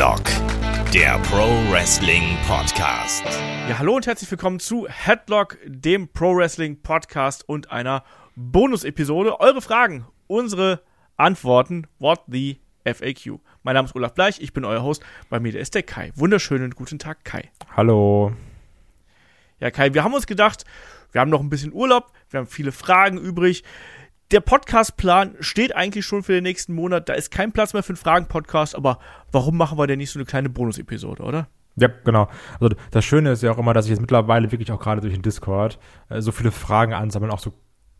Headlock, der Pro Wrestling Podcast. Ja, hallo und herzlich willkommen zu Headlock, dem Pro Wrestling Podcast und einer Bonus-Episode. Eure Fragen, unsere Antworten, what the FAQ. Mein Name ist Olaf Bleich, ich bin euer Host. Bei mir ist der Kai. Wunderschönen guten Tag, Kai. Hallo. Ja, Kai, wir haben uns gedacht, wir haben noch ein bisschen Urlaub, wir haben viele Fragen übrig der Podcastplan steht eigentlich schon für den nächsten Monat. Da ist kein Platz mehr für einen Fragen-Podcast, aber warum machen wir denn nicht so eine kleine Bonus-Episode, oder? Ja, genau. Also das Schöne ist ja auch immer, dass ich jetzt mittlerweile wirklich auch gerade durch den Discord äh, so viele Fragen ansammeln, auch so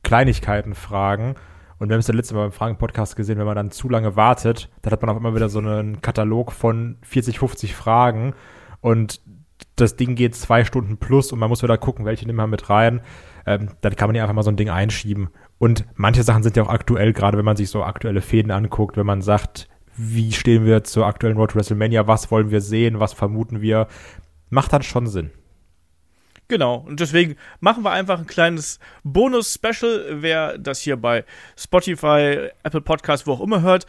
Kleinigkeiten fragen. Und wir haben es ja letztes Mal beim Fragen-Podcast gesehen, wenn man dann zu lange wartet, dann hat man auch immer wieder so einen Katalog von 40, 50 Fragen und das Ding geht zwei Stunden plus und man muss wieder gucken, welche nehmen wir mit rein. Ähm, dann kann man ja einfach mal so ein Ding einschieben. Und manche Sachen sind ja auch aktuell, gerade wenn man sich so aktuelle Fäden anguckt, wenn man sagt, wie stehen wir zur aktuellen Road to WrestleMania, was wollen wir sehen, was vermuten wir, macht dann schon Sinn. Genau, und deswegen machen wir einfach ein kleines Bonus-Special. Wer das hier bei Spotify, Apple Podcast, wo auch immer hört,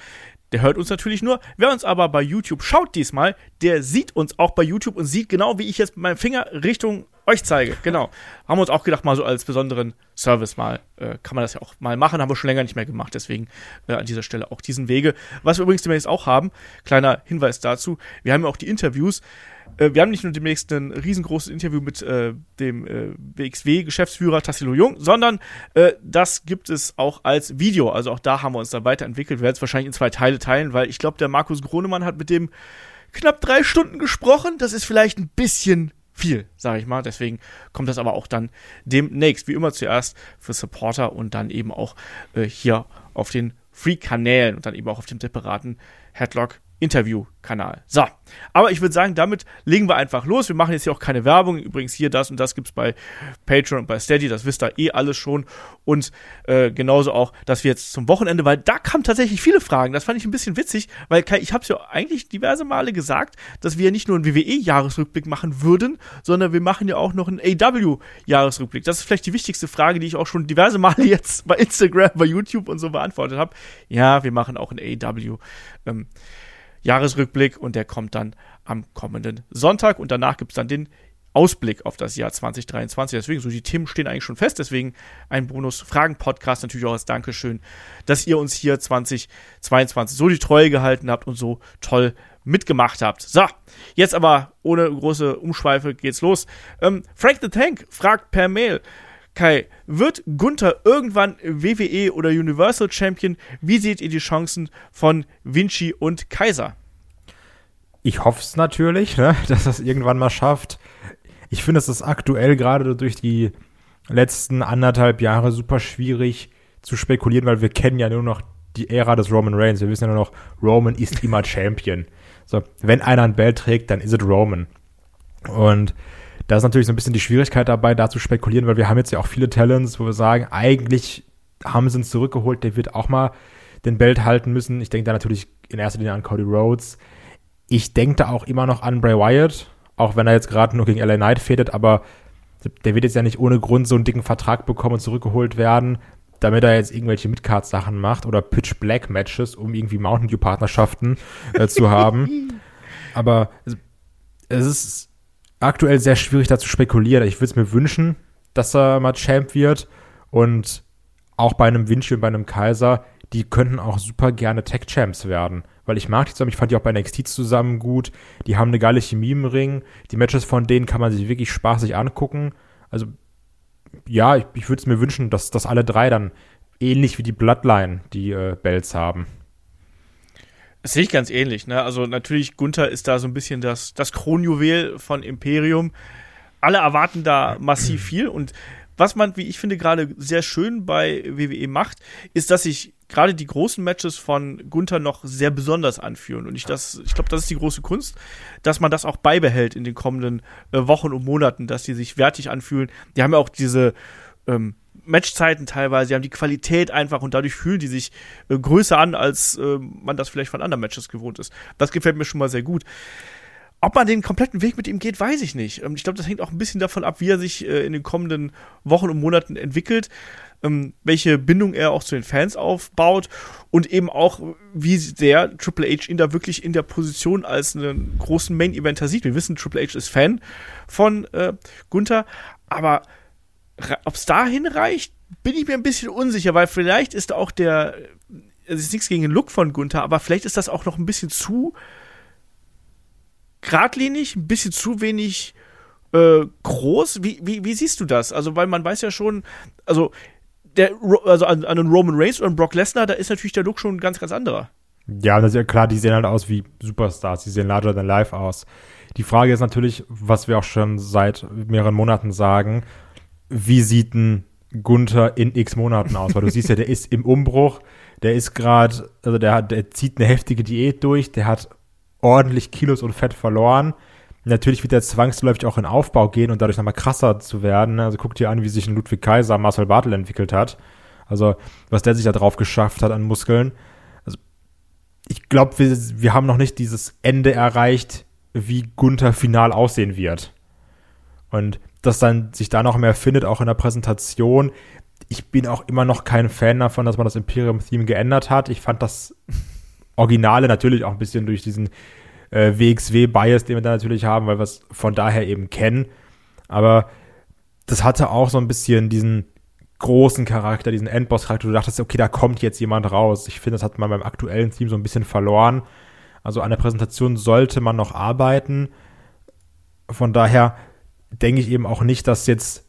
der hört uns natürlich nur. Wer uns aber bei YouTube schaut diesmal, der sieht uns auch bei YouTube und sieht genau, wie ich jetzt mit meinem Finger Richtung euch zeige. Genau. Haben wir uns auch gedacht, mal so als besonderen Service mal, äh, kann man das ja auch mal machen. Haben wir schon länger nicht mehr gemacht. Deswegen äh, an dieser Stelle auch diesen Wege. Was wir übrigens demnächst auch haben, kleiner Hinweis dazu. Wir haben ja auch die Interviews. Äh, wir haben nicht nur demnächst ein riesengroßes Interview mit äh, dem äh, WXW-Geschäftsführer Tassilo Jung, sondern äh, das gibt es auch als Video. Also auch da haben wir uns dann weiterentwickelt. Wir werden es wahrscheinlich in zwei Teile teilen, weil ich glaube, der Markus Gronemann hat mit dem knapp drei Stunden gesprochen. Das ist vielleicht ein bisschen viel, sage ich mal. Deswegen kommt das aber auch dann demnächst, wie immer zuerst für Supporter und dann eben auch äh, hier auf den Free-Kanälen und dann eben auch auf dem separaten Headlock Interview-Kanal. So, aber ich würde sagen, damit legen wir einfach los. Wir machen jetzt hier auch keine Werbung. Übrigens hier das und das gibt es bei Patreon und bei Steady. Das wisst ihr eh alles schon. Und äh, genauso auch, dass wir jetzt zum Wochenende, weil da kamen tatsächlich viele Fragen. Das fand ich ein bisschen witzig, weil ich habe es ja eigentlich diverse Male gesagt, dass wir nicht nur einen WWE-Jahresrückblick machen würden, sondern wir machen ja auch noch einen AW-Jahresrückblick. Das ist vielleicht die wichtigste Frage, die ich auch schon diverse Male jetzt bei Instagram, bei YouTube und so beantwortet habe. Ja, wir machen auch einen AW. Ähm, Jahresrückblick und der kommt dann am kommenden Sonntag und danach gibt es dann den Ausblick auf das Jahr 2023. Deswegen, so die Themen stehen eigentlich schon fest. Deswegen ein Bonus-Fragen-Podcast natürlich auch als Dankeschön, dass ihr uns hier 2022 so die Treue gehalten habt und so toll mitgemacht habt. So, jetzt aber ohne große Umschweife geht's los. Ähm, Frank the Tank fragt per Mail. Kai, wird Gunther irgendwann WWE oder Universal Champion? Wie seht ihr die Chancen von Vinci und Kaiser? Ich hoffe es natürlich, ne, dass das irgendwann mal schafft. Ich finde, es ist aktuell gerade durch die letzten anderthalb Jahre super schwierig zu spekulieren, weil wir kennen ja nur noch die Ära des Roman Reigns. Wir wissen ja nur noch, Roman ist immer Champion. So, wenn einer ein Bell trägt, dann ist es Roman. Und da ist natürlich so ein bisschen die Schwierigkeit dabei, da zu spekulieren, weil wir haben jetzt ja auch viele Talents, wo wir sagen, eigentlich haben sie uns zurückgeholt, der wird auch mal den Belt halten müssen. Ich denke da natürlich in erster Linie an Cody Rhodes. Ich denke da auch immer noch an Bray Wyatt, auch wenn er jetzt gerade nur gegen LA Knight fädet, aber der wird jetzt ja nicht ohne Grund so einen dicken Vertrag bekommen und zurückgeholt werden, damit er jetzt irgendwelche Midcard-Sachen macht oder Pitch Black Matches, um irgendwie Mountain Dew Partnerschaften äh, zu haben. Aber es ist aktuell sehr schwierig da zu spekulieren. Ich würde es mir wünschen, dass er mal Champ wird und auch bei einem Vinci und bei einem Kaiser, die könnten auch super gerne Tech-Champs werden. Weil ich mag die zusammen, ich fand die auch bei NXT zusammen gut. Die haben eine geile Chemie im Ring. Die Matches von denen kann man sich wirklich spaßig angucken. Also, ja, ich, ich würde es mir wünschen, dass, dass alle drei dann ähnlich wie die Bloodline die äh, Bells haben. Das sehe ich ganz ähnlich. Ne? Also natürlich, Gunther ist da so ein bisschen das, das Kronjuwel von Imperium. Alle erwarten da massiv viel. Und was man, wie ich finde, gerade sehr schön bei WWE macht, ist, dass sich gerade die großen Matches von Gunther noch sehr besonders anfühlen. Und ich, ich glaube, das ist die große Kunst, dass man das auch beibehält in den kommenden äh, Wochen und Monaten, dass die sich wertig anfühlen. Die haben ja auch diese ähm, Matchzeiten teilweise, die haben die Qualität einfach und dadurch fühlen die sich äh, größer an, als äh, man das vielleicht von anderen Matches gewohnt ist. Das gefällt mir schon mal sehr gut. ob man den kompletten Weg mit ihm geht, weiß ich nicht. Ähm, ich glaube, das hängt auch ein bisschen davon ab, wie er sich äh, in den kommenden Wochen und Monaten entwickelt, ähm, welche Bindung er auch zu den Fans aufbaut und eben auch, wie sehr Triple H ihn da wirklich in der Position als einen großen Main-Eventer sieht. Wir wissen, Triple H ist Fan von äh, Gunther, aber ob es dahin reicht, bin ich mir ein bisschen unsicher, weil vielleicht ist auch der, es ist nichts gegen den Look von Gunther, aber vielleicht ist das auch noch ein bisschen zu geradlinig, ein bisschen zu wenig äh, groß. Wie, wie, wie siehst du das? Also, weil man weiß ja schon, also der, also an, an einen Roman Reigns oder einen Brock Lesnar, da ist natürlich der Look schon ein ganz, ganz anderer. Ja, das ist ja klar, die sehen halt aus wie Superstars, die sehen larger than life aus. Die Frage ist natürlich, was wir auch schon seit mehreren Monaten sagen, wie sieht ein Gunther in x Monaten aus? Weil du siehst ja, der ist im Umbruch, der ist gerade, also der, hat, der zieht eine heftige Diät durch, der hat ordentlich Kilos und Fett verloren. Natürlich wird er zwangsläufig auch in Aufbau gehen und dadurch nochmal krasser zu werden. Also guck dir an, wie sich ein Ludwig Kaiser Marcel Bartel entwickelt hat. Also was der sich da drauf geschafft hat an Muskeln. Also ich glaube, wir, wir haben noch nicht dieses Ende erreicht, wie Gunther final aussehen wird. Und dass dann sich da noch mehr findet, auch in der Präsentation. Ich bin auch immer noch kein Fan davon, dass man das Imperium-Theme geändert hat. Ich fand das Originale natürlich auch ein bisschen durch diesen äh, WXW-Bias, den wir da natürlich haben, weil wir es von daher eben kennen. Aber das hatte auch so ein bisschen diesen großen Charakter, diesen Endboss-Charakter. Du dachtest, okay, da kommt jetzt jemand raus. Ich finde, das hat man beim aktuellen Team so ein bisschen verloren. Also an der Präsentation sollte man noch arbeiten. Von daher denke ich eben auch nicht, dass jetzt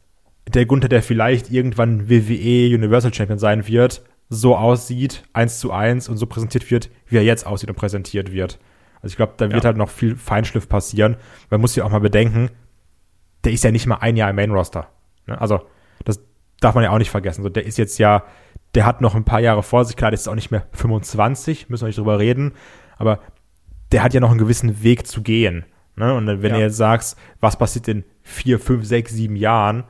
der Gunther, der vielleicht irgendwann WWE Universal Champion sein wird, so aussieht, eins zu eins und so präsentiert wird, wie er jetzt aussieht und präsentiert wird. Also ich glaube, da wird ja. halt noch viel Feinschliff passieren. Man muss ja auch mal bedenken, der ist ja nicht mal ein Jahr im Main Roster. Ne? Also das darf man ja auch nicht vergessen. So, der ist jetzt ja, der hat noch ein paar Jahre vor sich. Klar, der ist auch nicht mehr 25, müssen wir nicht drüber reden. Aber der hat ja noch einen gewissen Weg zu gehen. Ne? Und wenn ja. du jetzt sagst, was passiert in vier, fünf, sechs, sieben Jahren,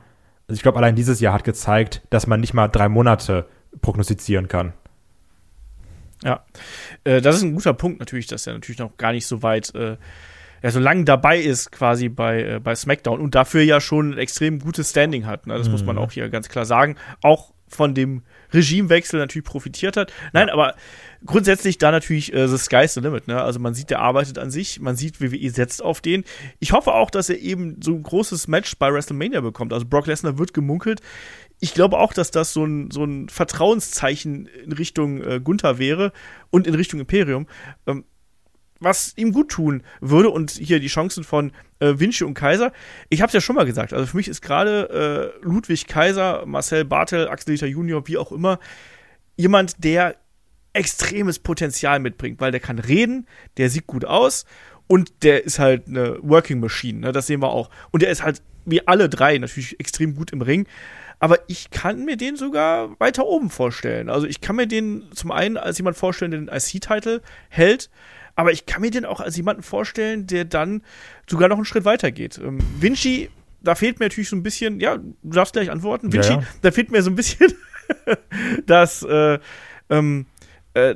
also ich glaube, allein dieses Jahr hat gezeigt, dass man nicht mal drei Monate prognostizieren kann. Ja, äh, das ist ein guter Punkt natürlich, dass er natürlich noch gar nicht so weit, äh, ja, so lange dabei ist quasi bei, äh, bei SmackDown und dafür ja schon ein extrem gutes Standing hat. Ne? Das mhm. muss man mhm. auch hier ganz klar sagen. Auch von dem Regimewechsel natürlich profitiert hat. Nein, ja. aber grundsätzlich da natürlich äh, the sky's the limit. Ne? Also man sieht, der arbeitet an sich, man sieht, WWE setzt auf den. Ich hoffe auch, dass er eben so ein großes Match bei WrestleMania bekommt. Also Brock Lesnar wird gemunkelt. Ich glaube auch, dass das so ein, so ein Vertrauenszeichen in Richtung äh, Gunther wäre und in Richtung Imperium. Ähm, was ihm gut tun würde und hier die Chancen von äh, Vinci und Kaiser. Ich habe es ja schon mal gesagt, also für mich ist gerade äh, Ludwig Kaiser, Marcel Bartel, Axel Dieter Junior, wie auch immer, jemand, der extremes Potenzial mitbringt, weil der kann reden, der sieht gut aus und der ist halt eine Working Machine, ne? das sehen wir auch. Und der ist halt wie alle drei natürlich extrem gut im Ring. Aber ich kann mir den sogar weiter oben vorstellen. Also ich kann mir den zum einen als jemand vorstellen, der den IC-Title hält, aber ich kann mir den auch als jemanden vorstellen, der dann sogar noch einen Schritt weiter geht. Ähm, Vinci, da fehlt mir natürlich so ein bisschen, ja, du darfst gleich antworten. Vinci, ja, ja. da fehlt mir so ein bisschen das, äh, ähm, äh,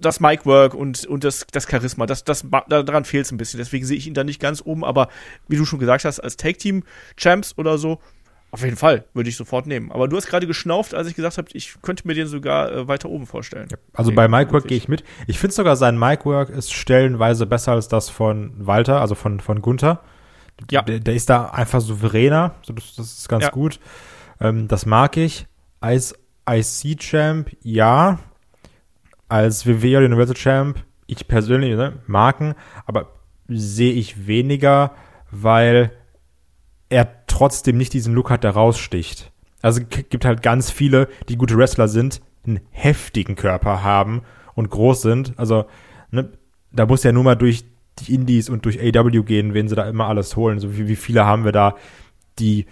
das Mic-Work und, und das, das Charisma, das, das, daran fehlt es ein bisschen. Deswegen sehe ich ihn da nicht ganz oben, aber wie du schon gesagt hast, als Tag-Team-Champs oder so, auf jeden Fall, würde ich sofort nehmen. Aber du hast gerade geschnauft, als ich gesagt habe, ich könnte mir den sogar äh, weiter oben vorstellen. Ja, also okay, bei Mic-Work gehe ich mit. Ich finde sogar, sein Mic-Work ist stellenweise besser als das von Walter, also von, von Gunther. Ja. Der, der ist da einfach souveräner, das, das ist ganz ja. gut. Ähm, das mag ich. Als IC-Champ, ja, als WWE Universal Champ, ich persönlich, ne, Marken, aber sehe ich weniger, weil er trotzdem nicht diesen Look hat, der raussticht. Also gibt halt ganz viele, die gute Wrestler sind, einen heftigen Körper haben und groß sind. Also, ne, da muss ja nur mal durch die Indies und durch AW gehen, wen sie da immer alles holen. So wie, wie viele haben wir da, die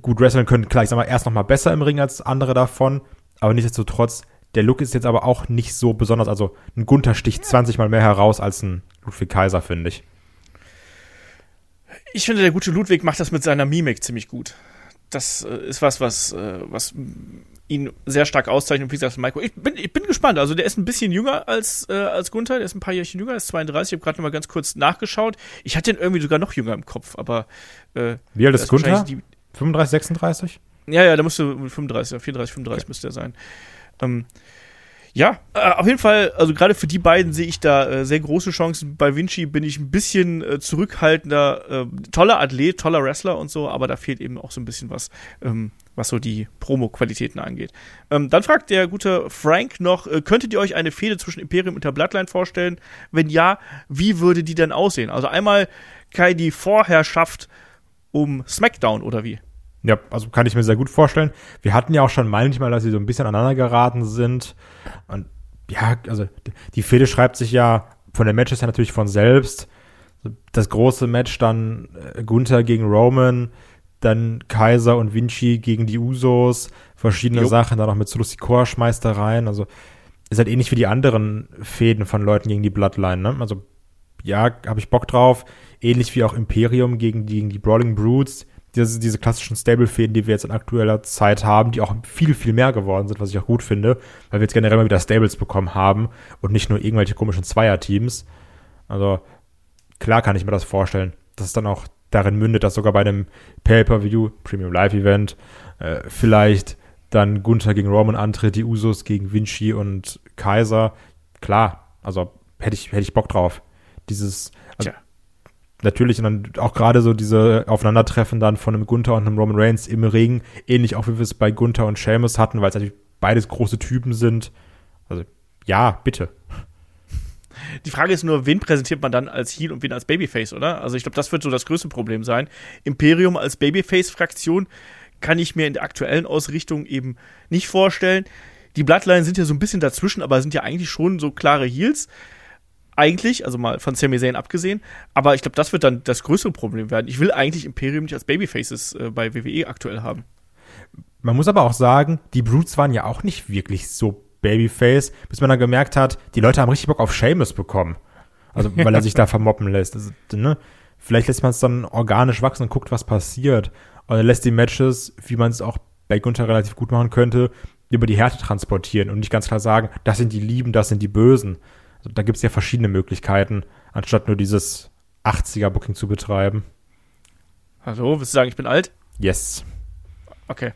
gut wresteln können. Klar, ich sag erst noch mal besser im Ring als andere davon, aber nichtsdestotrotz der Look ist jetzt aber auch nicht so besonders. Also ein Gunther sticht 20 mal mehr heraus als ein Ludwig Kaiser, finde ich. Ich finde, der gute Ludwig macht das mit seiner Mimik ziemlich gut. Das äh, ist was, was, äh, was ihn sehr stark auszeichnet. Wie gesagt, Michael, ich bin, ich bin gespannt. Also der ist ein bisschen jünger als, äh, als Gunther, der ist ein paar Jährchen jünger, ist 32. Ich habe gerade noch mal ganz kurz nachgeschaut. Ich hatte ihn irgendwie sogar noch jünger im Kopf, aber äh, Wie alt ist Gunther? 35, 36? Ja, ja, da musste 35, 34, 35 okay. müsste er sein. Ähm, ja, äh, auf jeden Fall, also gerade für die beiden sehe ich da äh, sehr große Chancen. Bei Vinci bin ich ein bisschen äh, zurückhaltender, äh, toller Athlet, toller Wrestler und so, aber da fehlt eben auch so ein bisschen was, ähm, was so die Promo-Qualitäten angeht. Ähm, dann fragt der gute Frank noch, äh, könntet ihr euch eine Fehde zwischen Imperium und der Bloodline vorstellen? Wenn ja, wie würde die denn aussehen? Also einmal Kai die Vorherrschaft um SmackDown oder wie? Ja, also kann ich mir sehr gut vorstellen. Wir hatten ja auch schon manchmal, dass sie so ein bisschen aneinander geraten sind. Und ja, also die Fehde schreibt sich ja von den Matches ja natürlich von selbst. Das große Match dann äh, Gunther gegen Roman, dann Kaiser und Vinci gegen die Usos, verschiedene jo. Sachen, dann noch mit da rein. Also ist halt ähnlich wie die anderen Fäden von Leuten gegen die Bloodline, ne? Also ja, habe ich Bock drauf. Ähnlich wie auch Imperium gegen die, gegen die Brawling Brutes diese, diese klassischen Stable-Fäden, die wir jetzt in aktueller Zeit haben, die auch viel, viel mehr geworden sind, was ich auch gut finde, weil wir jetzt generell mal wieder Stables bekommen haben und nicht nur irgendwelche komischen Zweier-Teams. Also klar kann ich mir das vorstellen, dass es dann auch darin mündet, dass sogar bei einem Pay-Per-View, Premium Live-Event, äh, vielleicht dann Gunther gegen Roman antritt, die Usos gegen Vinci und Kaiser. Klar, also hätte ich, hätte ich Bock drauf. Dieses, also, natürlich und dann auch gerade so diese Aufeinandertreffen dann von einem Gunther und einem Roman Reigns im Ring, ähnlich auch wie wir es bei Gunther und Sheamus hatten, weil es natürlich beides große Typen sind. Also ja, bitte. Die Frage ist nur, wen präsentiert man dann als Heel und wen als Babyface, oder? Also ich glaube, das wird so das größte Problem sein. Imperium als Babyface-Fraktion kann ich mir in der aktuellen Ausrichtung eben nicht vorstellen. Die Bloodline sind ja so ein bisschen dazwischen, aber sind ja eigentlich schon so klare Heels eigentlich, also mal von Sami Zayn abgesehen. Aber ich glaube, das wird dann das größere Problem werden. Ich will eigentlich Imperium nicht als Babyfaces äh, bei WWE aktuell haben. Man muss aber auch sagen, die Brutes waren ja auch nicht wirklich so Babyface, bis man dann gemerkt hat, die Leute haben richtig Bock auf Seamus bekommen. Also, weil er sich da vermoppen lässt. Also, ne? Vielleicht lässt man es dann organisch wachsen und guckt, was passiert. Oder lässt die Matches, wie man es auch bei Gunther relativ gut machen könnte, über die Härte transportieren und nicht ganz klar sagen, das sind die Lieben, das sind die Bösen. Also da gibt es ja verschiedene Möglichkeiten, anstatt nur dieses 80er-Booking zu betreiben. Hallo, willst du sagen, ich bin alt? Yes. Okay.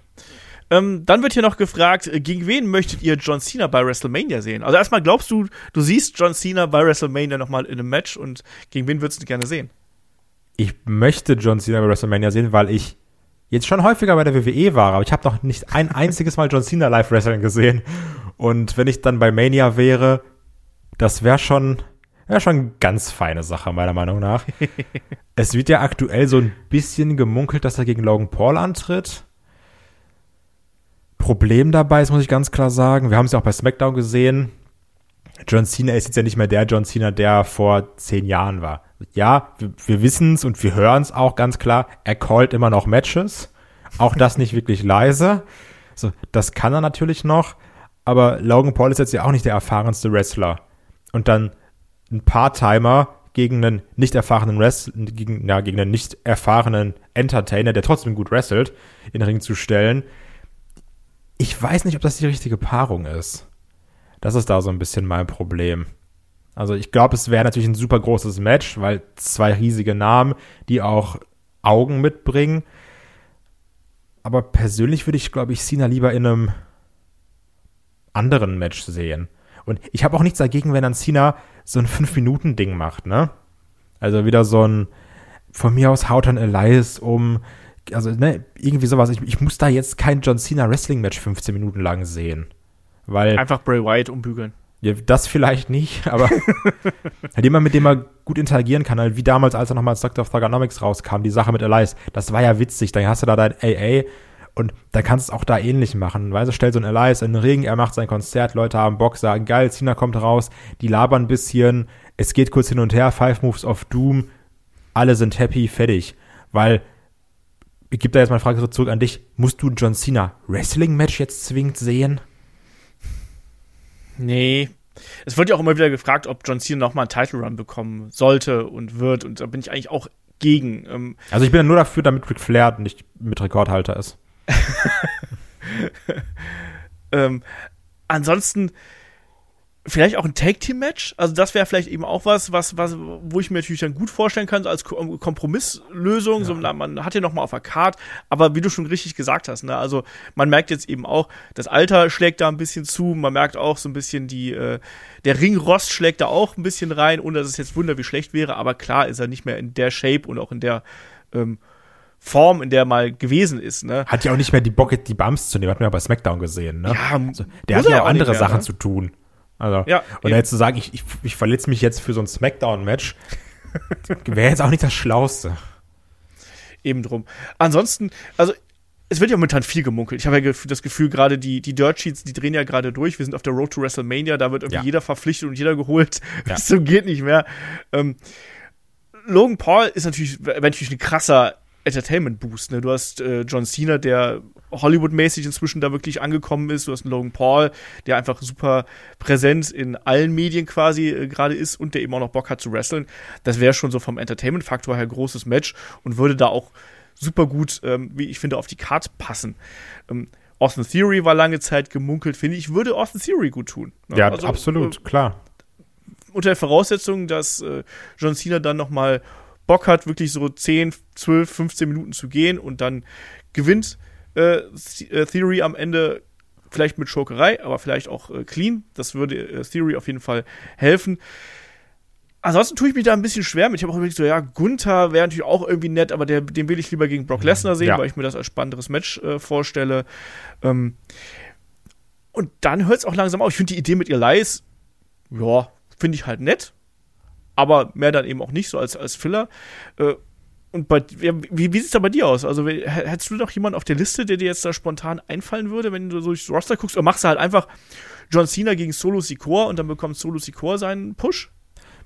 Ähm, dann wird hier noch gefragt, äh, gegen wen möchtet ihr John Cena bei WrestleMania sehen? Also erstmal glaubst du, du siehst John Cena bei WrestleMania nochmal in einem Match und gegen wen würdest du gerne sehen? Ich möchte John Cena bei WrestleMania sehen, weil ich jetzt schon häufiger bei der WWE war, aber ich habe noch nicht ein einziges Mal John Cena live wrestling gesehen. Und wenn ich dann bei Mania wäre, das wäre schon, wär schon eine ganz feine Sache, meiner Meinung nach. es wird ja aktuell so ein bisschen gemunkelt, dass er gegen Logan Paul antritt. Problem dabei ist, muss ich ganz klar sagen, wir haben es ja auch bei SmackDown gesehen, John Cena ist jetzt ja nicht mehr der John Cena, der vor zehn Jahren war. Ja, wir, wir wissen es und wir hören es auch ganz klar, er callt immer noch Matches. Auch das nicht wirklich leise. So, das kann er natürlich noch, aber Logan Paul ist jetzt ja auch nicht der erfahrenste Wrestler und dann ein Part-Timer gegen einen nicht erfahrenen Wrestler, gegen, ja, gegen einen nicht erfahrenen Entertainer, der trotzdem gut wrestelt, in den Ring zu stellen. Ich weiß nicht, ob das die richtige Paarung ist. Das ist da so ein bisschen mein Problem. Also ich glaube, es wäre natürlich ein super großes Match, weil zwei riesige Namen, die auch Augen mitbringen. Aber persönlich würde ich, glaube ich, Cena lieber in einem anderen Match sehen. Und ich habe auch nichts dagegen, wenn dann Cena so ein 5-Minuten-Ding macht, ne? Also wieder so ein, von mir aus haut dann Elias um, also ne, irgendwie sowas. Ich, ich muss da jetzt kein John Cena Wrestling-Match 15 Minuten lang sehen. Weil. Einfach Bray Wyatt umbügeln. Ja, das vielleicht nicht, aber halt jemand, mit dem man gut interagieren kann, halt wie damals, als er nochmal als Doctor of Thugonomics rauskam, die Sache mit Elias, das war ja witzig. Dann hast du da dein AA und da kannst du es auch da ähnlich machen. Weißt du, stellt so ein Elias in den Ring, er macht sein Konzert, Leute haben Bock, sagen, geil, Cena kommt raus, die labern ein bisschen, es geht kurz hin und her, Five Moves of Doom, alle sind happy, fertig. Weil, ich gebe da jetzt mal eine Frage zurück an dich, musst du John Cena Wrestling-Match jetzt zwingend sehen? Nee. Es wird ja auch immer wieder gefragt, ob John Cena nochmal einen Title Run bekommen sollte und wird. Und da bin ich eigentlich auch gegen. Ähm also ich bin ja nur dafür, damit Ric Flair nicht mit Rekordhalter ist. Ähm, ansonsten vielleicht auch ein Tag-Team-Match. Also das wäre vielleicht eben auch was, was, was, wo ich mir natürlich dann gut vorstellen kann, so als Ko- Kompromisslösung. Ja. So, na, man hat ja noch mal auf der Card, aber wie du schon richtig gesagt hast, ne, also man merkt jetzt eben auch, das Alter schlägt da ein bisschen zu. Man merkt auch so ein bisschen die, äh, der Ringrost schlägt da auch ein bisschen rein, ohne dass es jetzt wunder wie schlecht wäre. Aber klar ist er nicht mehr in der Shape und auch in der ähm, Form, in der er mal gewesen ist. Ne? Hat ja auch nicht mehr die Bock, die Bumps zu nehmen. Hat man ja bei SmackDown gesehen, ne? Ja, also, der hat ja auch andere mehr, Sachen ne? zu tun. Also, Ja, und eben. jetzt zu sagen, ich, ich, ich verletze mich jetzt für so ein Smackdown-Match, wäre jetzt auch nicht das Schlauste. eben drum. Ansonsten, also es wird ja momentan viel gemunkelt. Ich habe ja das Gefühl, gerade die, die Dirt Sheets, die drehen ja gerade durch. Wir sind auf der Road to WrestleMania, da wird irgendwie Ja. jeder verpflichtet und jeder geholt. Ja. Zum geht nicht mehr. Ähm, Logan Paul ist natürlich, wäre natürlich ein krasser Entertainment-Boost. Ne? Du hast äh, John Cena, der Hollywood-mäßig inzwischen da wirklich angekommen ist. Du hast einen Logan Paul, der einfach super präsent in allen Medien quasi äh, gerade ist und der eben auch noch Bock hat zu wresteln. Das wäre schon so vom Entertainment-Faktor her großes Match und würde da auch super gut, ähm, wie ich finde, auf die Card passen. Ähm, Austin Theory war lange Zeit gemunkelt, finde ich, würde Austin Theory gut tun. ne? Ja, Also, absolut, äh, klar. unter der Voraussetzung, dass äh, John Cena dann noch mal Bock hat, wirklich so 10, 12, 15 Minuten zu gehen und dann gewinnt äh, äh, Theory am Ende vielleicht mit Schokerei, aber vielleicht auch äh, clean. Das würde äh, Theory auf jeden Fall helfen. Ansonsten tue ich mich da ein bisschen schwer mit. Ich habe auch überlegt, so, ja, Gunther wäre natürlich auch irgendwie nett, aber der, den will ich lieber gegen Brock Lesnar sehen, Ja. weil ich mir das als spannenderes Match äh, vorstelle. Ähm, und dann hört es auch langsam auf. Ich finde die Idee mit Elias, ja, finde ich halt nett. Aber mehr dann eben auch nicht so als, als Filler. Äh, und bei, wie, wie sieht es da bei dir aus? Also, hättest du noch jemanden auf der Liste, der dir jetzt da spontan einfallen würde, wenn du so durchs Roster guckst? Oder machst du halt einfach John Cena gegen Solo Sikoa und dann bekommt Solo Sikoa seinen Push?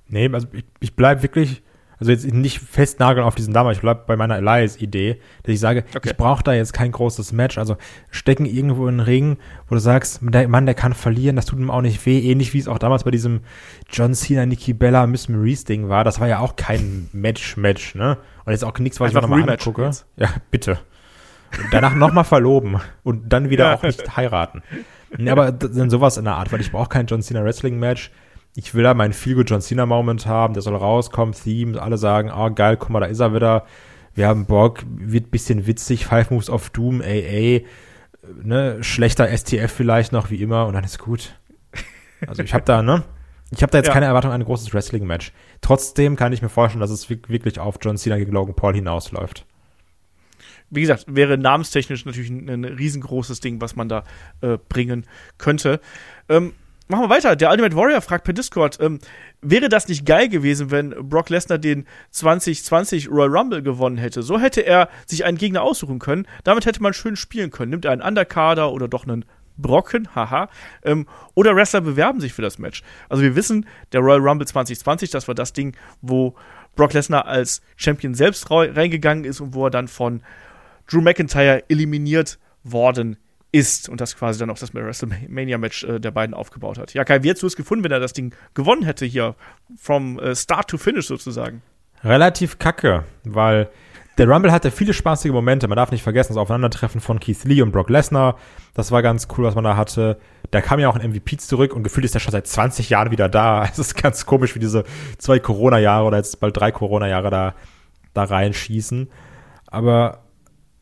Nee, also ich, ich bleibe wirklich, also jetzt nicht festnageln auf diesen Namen, ich bleibe bei meiner Elias-Idee, dass ich sage, Okay. ich brauche da jetzt kein großes Match, also stecken irgendwo in den Ring, wo du sagst, der Mann, der kann verlieren, das tut ihm auch nicht weh, ähnlich wie es auch damals bei diesem John Cena, Nikki Bella, Miss Maurice Ding war, das war ja auch kein Match-Match, ne? Und jetzt auch nichts, was Einfach ich mir nochmal angucke. jetzt. Ja, bitte. Und danach nochmal verloben und dann wieder Ja. auch nicht heiraten. Nee, aber dann sowas in der Art, weil ich brauche kein John Cena Wrestling Match. Ich will da meinen Feel John Cena Moment haben, der soll rauskommen, Theme, alle sagen, ah geil, guck mal, da ist er wieder. Wir haben Bock, wird bisschen witzig, Five Moves of Doom, AA, ne, schlechter STF vielleicht noch wie immer und dann ist gut. Also ich habe da, ne? Ich habe da jetzt Ja. keine Erwartung an ein großes Wrestling Match. Trotzdem kann ich mir vorstellen, dass es wirk- wirklich auf John Cena gegen Logan Paul hinausläuft. Wie gesagt, wäre namenstechnisch natürlich ein, ein riesengroßes Ding, was man da äh, bringen könnte. Ähm, machen wir weiter. Der Ultimate Warrior fragt per Discord, ähm, wäre das nicht geil gewesen, wenn Brock Lesnar den 2020 Royal Rumble gewonnen hätte? So hätte er sich einen Gegner aussuchen können. Damit hätte man schön spielen können. Nimmt er einen Undercarder oder doch einen Brocken, haha. Ähm, oder Wrestler bewerben sich für das Match. Also wir wissen, der Royal Rumble 2020, das war das Ding, wo Brock Lesnar als Champion selbst reingegangen ist und wo er dann von Drew McIntyre eliminiert worden ist und das quasi dann auch das WrestleMania-Match äh, der beiden aufgebaut hat. Ja, Kai, wie hättest du es gefunden, wenn er das Ding gewonnen hätte hier, from äh, start to finish sozusagen? relativ kacke, weil der Rumble hatte viele spaßige Momente. Man darf nicht vergessen, das Aufeinandertreffen von Keith Lee und Brock Lesnar. Das war ganz cool, was man da hatte. Da kam ja auch ein MVP zurück und gefühlt ist er schon seit 20 Jahren wieder da. Es ist ganz komisch, wie diese zwei Corona-Jahre oder jetzt bald drei Corona-Jahre da, da reinschießen. Aber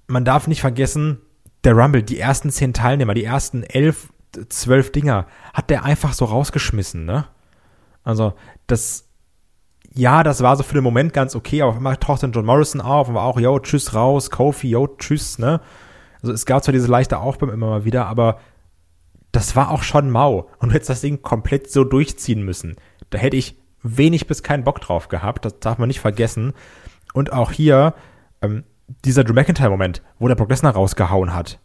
man darf nicht vergessen, der Rumble, die ersten zehn Teilnehmer, die ersten elf, zwölf Dinger, hat der einfach so rausgeschmissen, ne? Also, das, ja, das war so für den Moment ganz okay, aber auf einmal taucht dann John Morrison auf und war auch, yo, tschüss raus, Kofi, yo, tschüss, ne? Also es gab zwar diese leichte Aufbäume immer mal wieder, aber das war auch schon mau. Und jetzt das Ding komplett so durchziehen müssen. Da hätte ich wenig bis keinen Bock drauf gehabt, das darf man nicht vergessen. Und auch hier, ähm, dieser Drew McIntyre-Moment, wo der Brock Lesnar rausgehauen hat,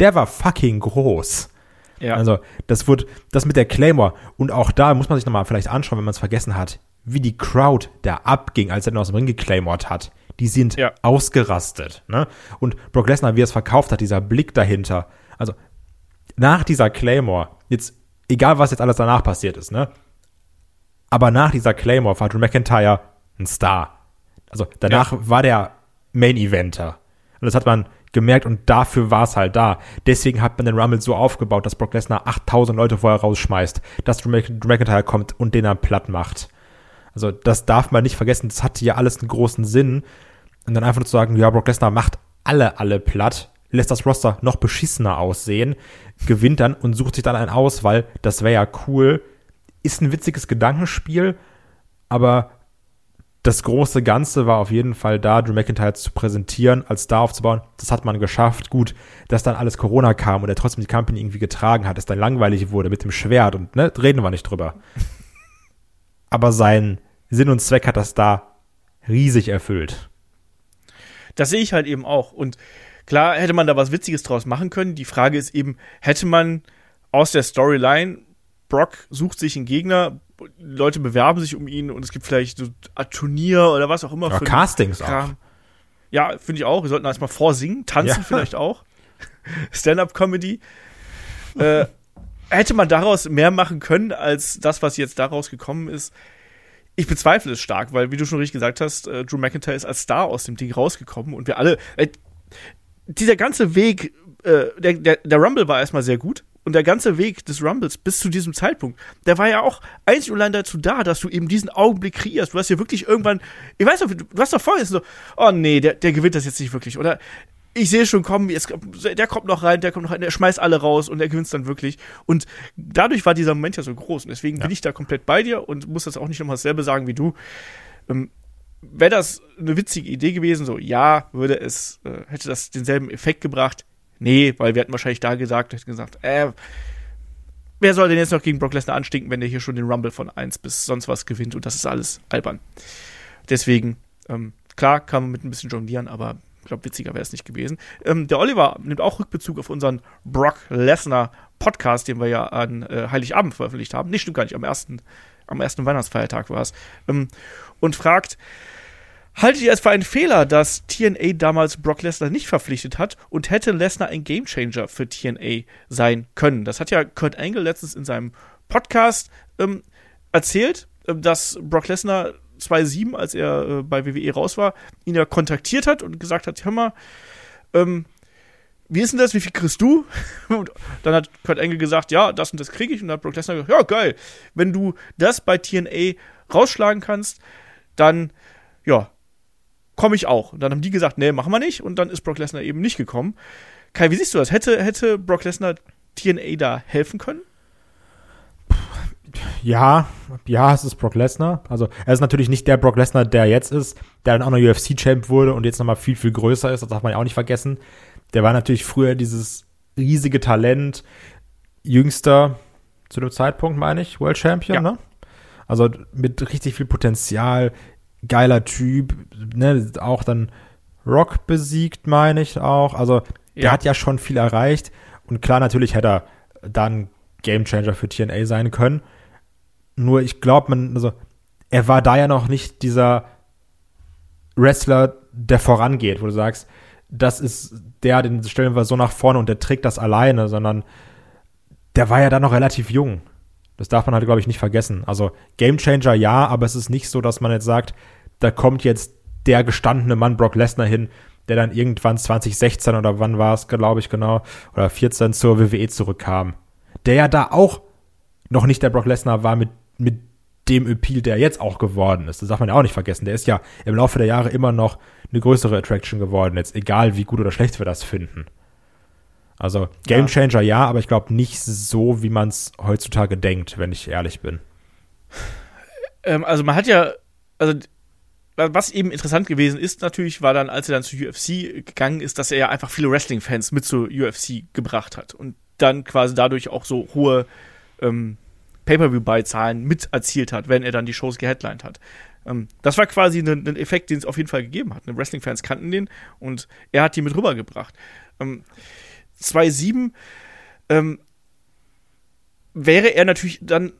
der war fucking groß. Ja. Also, das wird, das mit der Claymore, und auch da muss man sich nochmal vielleicht anschauen, wenn man es vergessen hat, wie die Crowd da abging, als er dann aus dem Ring geclaymort hat. Die sind Ja. ausgerastet, ne? Und Brock Lesnar, wie er es verkauft hat, dieser Blick dahinter. Also, nach dieser Claymore, jetzt, egal was jetzt alles danach passiert ist, ne? Aber nach dieser Claymore war Drew McIntyre ein Star. Also, danach war der Main Eventer. Und das hat man gemerkt und dafür war es halt da. Deswegen hat man den Rumble so aufgebaut, dass Brock Lesnar 8000 Leute vorher rausschmeißt, dass Drew McIntyre kommt und den dann platt macht. Also das darf man nicht vergessen, das hatte ja alles einen großen Sinn. Und dann einfach nur zu sagen, ja, Brock Lesnar macht alle, alle platt, lässt das Roster noch beschissener aussehen, gewinnt dann und sucht sich dann einen aus, weil das wäre ja cool. Ist ein witziges Gedankenspiel, aber das große Ganze war auf jeden Fall da, Drew McIntyre zu präsentieren, als Star aufzubauen. Das hat man geschafft. Gut, dass dann alles Corona kam und er trotzdem die Company irgendwie getragen hat, es dann langweilig wurde mit dem Schwert und ne, reden wir nicht drüber. Aber sein Sinn und Zweck hat das da riesig erfüllt. Das sehe ich halt eben auch. Und klar hätte man da was Witziges draus machen können. Die Frage ist eben, hätte man aus der Storyline, Brock sucht sich einen Gegner, Leute bewerben sich um ihn und es gibt vielleicht so ein Turnier oder was auch immer. Ja, Castings auch. Ja, finde ich auch. Wir sollten erstmal vorsingen, tanzen ja. vielleicht auch. Stand-up-Comedy. äh, hätte man daraus mehr machen können, als das, was jetzt daraus gekommen ist. Ich bezweifle es stark, weil, wie du schon richtig gesagt hast, äh, Drew McIntyre ist als Star aus dem Ding rausgekommen und wir alle. Äh, dieser ganze Weg, äh, der, der, der Rumble war erstmal sehr gut. Und der ganze Weg des Rumbles bis zu diesem Zeitpunkt, der war ja auch einzig und allein dazu da, dass du eben diesen Augenblick kreierst. Du hast ja wirklich irgendwann, ich weiß noch, du hast doch vorher so, oh nee, der, der gewinnt das jetzt nicht wirklich. Oder ich sehe schon kommen, jetzt, der kommt noch rein, der kommt noch rein, der schmeißt alle raus und der gewinnt dann wirklich. Und dadurch war dieser Moment ja so groß. Und deswegen ja. bin ich da komplett bei dir und muss das auch nicht nochmal dasselbe sagen wie du. Ähm, Wäre das eine witzige Idee gewesen, so ja, würde es, äh, hätte das denselben Effekt gebracht, Nee, weil wir hätten wahrscheinlich da gesagt, hätten gesagt, äh, wer soll denn jetzt noch gegen Brock Lesnar anstinken, wenn der hier schon den Rumble von 1 bis sonst was gewinnt und das ist alles albern. Deswegen, ähm, klar, kann man mit ein bisschen jonglieren, aber ich glaube, witziger wäre es nicht gewesen. Ähm, der Oliver nimmt auch Rückbezug auf unseren Brock Lesnar Podcast, den wir ja an äh, Heiligabend veröffentlicht haben. Nee, stimmt gar nicht, am ersten, am ersten Weihnachtsfeiertag war es. Ähm, und fragt, Haltet ihr es für einen Fehler, dass TNA damals Brock Lesnar nicht verpflichtet hat und hätte Lesnar ein Gamechanger für TNA sein können? Das hat ja Kurt Angle letztens in seinem Podcast ähm, erzählt, äh, dass Brock Lesnar 2007, als er äh, bei WWE raus war, ihn ja kontaktiert hat und gesagt hat, hör mal, ähm, wie ist denn das? Wie viel kriegst du? Und dann hat Kurt Angle gesagt, ja, das und das kriege ich. Und dann hat Brock Lesnar gesagt, ja, geil. Wenn du das bei TNA rausschlagen kannst, dann, ja, komme ich auch. Und dann haben die gesagt, nee, machen wir nicht. Und dann ist Brock Lesnar eben nicht gekommen. Kai, wie siehst du das? Hätte, hätte Brock Lesnar TNA da helfen können? Ja, ja, es ist Brock Lesnar. Also er ist natürlich nicht der Brock Lesnar, der jetzt ist, der dann auch noch UFC-Champ wurde und jetzt nochmal viel, viel größer ist. Das darf man ja auch nicht vergessen. Der war natürlich früher dieses riesige Talent, jüngster zu dem Zeitpunkt, meine ich, World Champion, ja. ne? Also mit richtig viel Potenzial, geiler Typ, ne, auch dann Rock besiegt, meine ich auch. Also der ja. hat ja schon viel erreicht und klar, natürlich hätte er dann Gamechanger für TNA sein können. Nur ich glaube, man, also er war da ja noch nicht dieser Wrestler, der vorangeht, wo du sagst, das ist der, den stellen wir so nach vorne und der trägt das alleine, sondern der war ja da noch relativ jung. Das darf man halt, glaube ich, nicht vergessen. Also Game Changer ja, aber es ist nicht so, dass man jetzt sagt, da kommt jetzt der gestandene Mann Brock Lesnar hin, der dann irgendwann 2016 oder wann war es, glaube ich genau, oder 14 zur WWE zurückkam. Der ja da auch noch nicht der Brock Lesnar war mit, mit dem Appeal, der jetzt auch geworden ist. Das darf man ja auch nicht vergessen. Der ist ja im Laufe der Jahre immer noch eine größere Attraction geworden, jetzt egal wie gut oder schlecht wir das finden. Also Game Changer ja, aber ich glaube nicht so, wie man es heutzutage denkt, wenn ich ehrlich bin. Ähm, also man hat ja, also was eben interessant gewesen ist natürlich, war dann, als er dann zu UFC gegangen ist, dass er ja einfach viele Wrestling-Fans mit zur UFC gebracht hat und dann quasi dadurch auch so hohe ähm, Pay-Per-View-Beizahlen mit erzielt hat, wenn er dann die Shows geheadlined hat. Ähm, das war quasi ein, ein Effekt, den es auf jeden Fall gegeben hat. Wrestling-Fans kannten den und er hat die mit rübergebracht. Ähm, 2-7 ähm, wäre er natürlich dann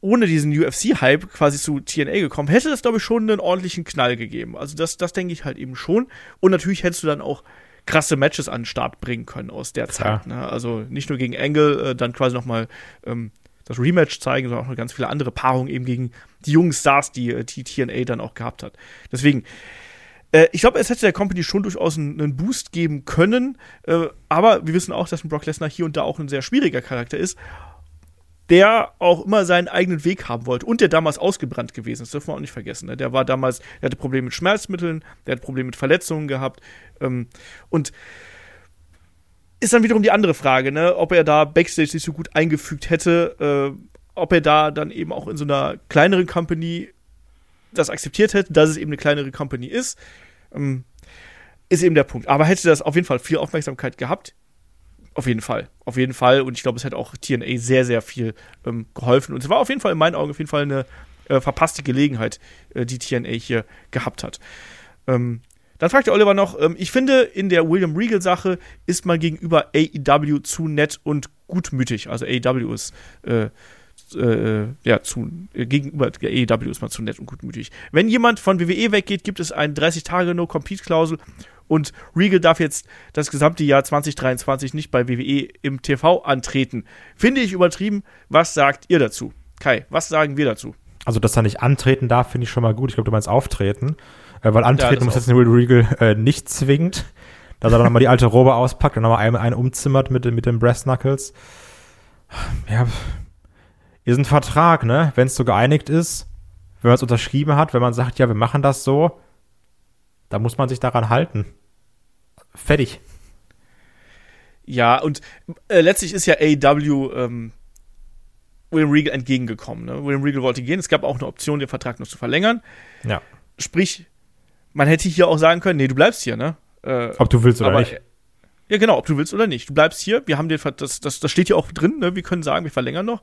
ohne diesen UFC-Hype quasi zu TNA gekommen, hätte das, glaube ich, schon einen ordentlichen Knall gegeben. Also das, das denke ich halt eben schon. Und natürlich hättest du dann auch krasse Matches an den Start bringen können aus der. Zeit. Ne? Also nicht nur gegen Angle, äh, dann quasi noch mal ähm, das Rematch zeigen, sondern auch noch ganz viele andere Paarungen eben gegen die jungen Stars, die, äh, die TNA dann auch gehabt hat. Deswegen, Äh, ich glaube, es hätte der Company schon durchaus einen, einen Boost geben können, äh, aber wir wissen auch, dass ein Brock Lesnar hier und da auch ein sehr schwieriger Charakter ist, der auch immer seinen eigenen Weg haben wollte und der damals ausgebrannt gewesen ist, dürfen wir auch nicht vergessen. Ne? Der war damals, der hatte Probleme mit Schmerzmitteln, der hat Probleme mit Verletzungen gehabt ähm, und ist dann wiederum die andere Frage, ne? ob er da Backstage sich so gut eingefügt hätte, äh, ob er da dann eben auch in so einer kleineren Company das akzeptiert hätte, dass es eben eine kleinere Company ist, ähm, ist eben der Punkt. Aber hätte das auf jeden Fall viel Aufmerksamkeit gehabt, auf jeden Fall. Auf jeden Fall. Und ich glaube, es hätte auch TNA sehr, sehr viel ähm, geholfen. Und es war auf jeden Fall in meinen Augen auf jeden Fall eine äh, verpasste Gelegenheit, äh, die TNA hier gehabt hat. Ähm, dann fragt der Oliver noch, ähm, ich finde, in der William Regal-Sache ist man gegenüber AEW zu nett und gutmütig. Also AEW ist äh, äh, ja, zu, äh, gegenüber der AEW ist man zu nett und gutmütig. Wenn jemand von WWE weggeht, gibt es eine 30-Tage-No-Compete-Klausel und Regal darf jetzt das gesamte Jahr 2023 nicht bei WWE im TV antreten. Finde ich übertrieben. Was sagt ihr dazu? Kai, was sagen wir dazu? Also, dass er nicht antreten darf, finde ich schon mal gut. Ich glaube, du meinst auftreten. Äh, weil antreten ja, muss jetzt Will Regal äh, nicht zwingend. Dass er dann nochmal die alte Robe auspackt und nochmal einen, einen umzimmert mit, mit den Breast Knuckles. Ja, ist ein Vertrag, ne? Wenn es so geeinigt ist, wenn man es unterschrieben hat, wenn man sagt, ja, wir machen das so, dann muss man sich daran halten. Fertig. Ja, und äh, letztlich ist ja AEW ähm, William Regal entgegengekommen. Ne? William Regal wollte gehen. Es gab auch eine Option, den Vertrag noch zu verlängern. Ja. Sprich, man hätte hier auch sagen können, nee, du bleibst hier, ne? Äh, ob du willst oder aber, nicht. Ja, genau, ob du willst oder nicht. Du bleibst hier. Wir haben den, das, das, das steht hier auch drin, ne? Wir können sagen, wir verlängern noch.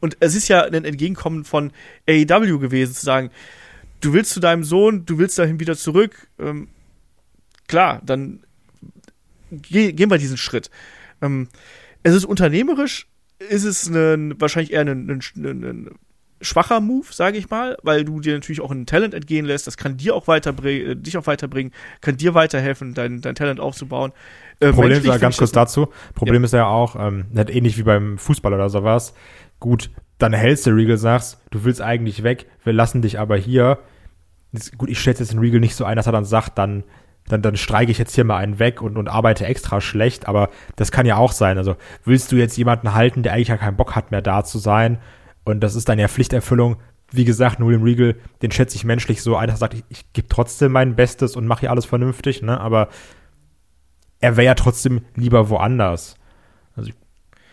Und es ist ja ein Entgegenkommen von AEW gewesen, zu sagen, du willst zu deinem Sohn, du willst dahin wieder zurück. Ähm, klar, dann geh, gehen wir diesen Schritt. Ähm, es ist unternehmerisch, ist es eine, wahrscheinlich eher ein, ein, ein, ein schwacher Move, sage ich mal, weil du dir natürlich auch ein Talent entgehen lässt. Das kann dir auch weiterbringen, äh, dich auch weiterbringen, kann dir weiterhelfen, dein, dein Talent aufzubauen. Äh, Problem ist ja ganz kurz dazu. Problem ja. ist ja auch, ähm, nicht ähnlich wie beim Fußball oder sowas gut, dann hältst du Regal, sagst, du willst eigentlich weg, wir lassen dich aber hier. Gut, ich schätze jetzt den Regal nicht so ein, dass er dann sagt, dann, dann, dann streike ich jetzt hier mal einen weg und, und arbeite extra schlecht, aber das kann ja auch sein. Also willst du jetzt jemanden halten, der eigentlich ja keinen Bock hat mehr da zu sein und das ist dann ja Pflichterfüllung. Wie gesagt, William Regal, den schätze ich menschlich so ein, dass er sagt, ich, ich gebe trotzdem mein Bestes und mache hier alles vernünftig, ne? aber er wäre ja trotzdem lieber woanders. Also ich,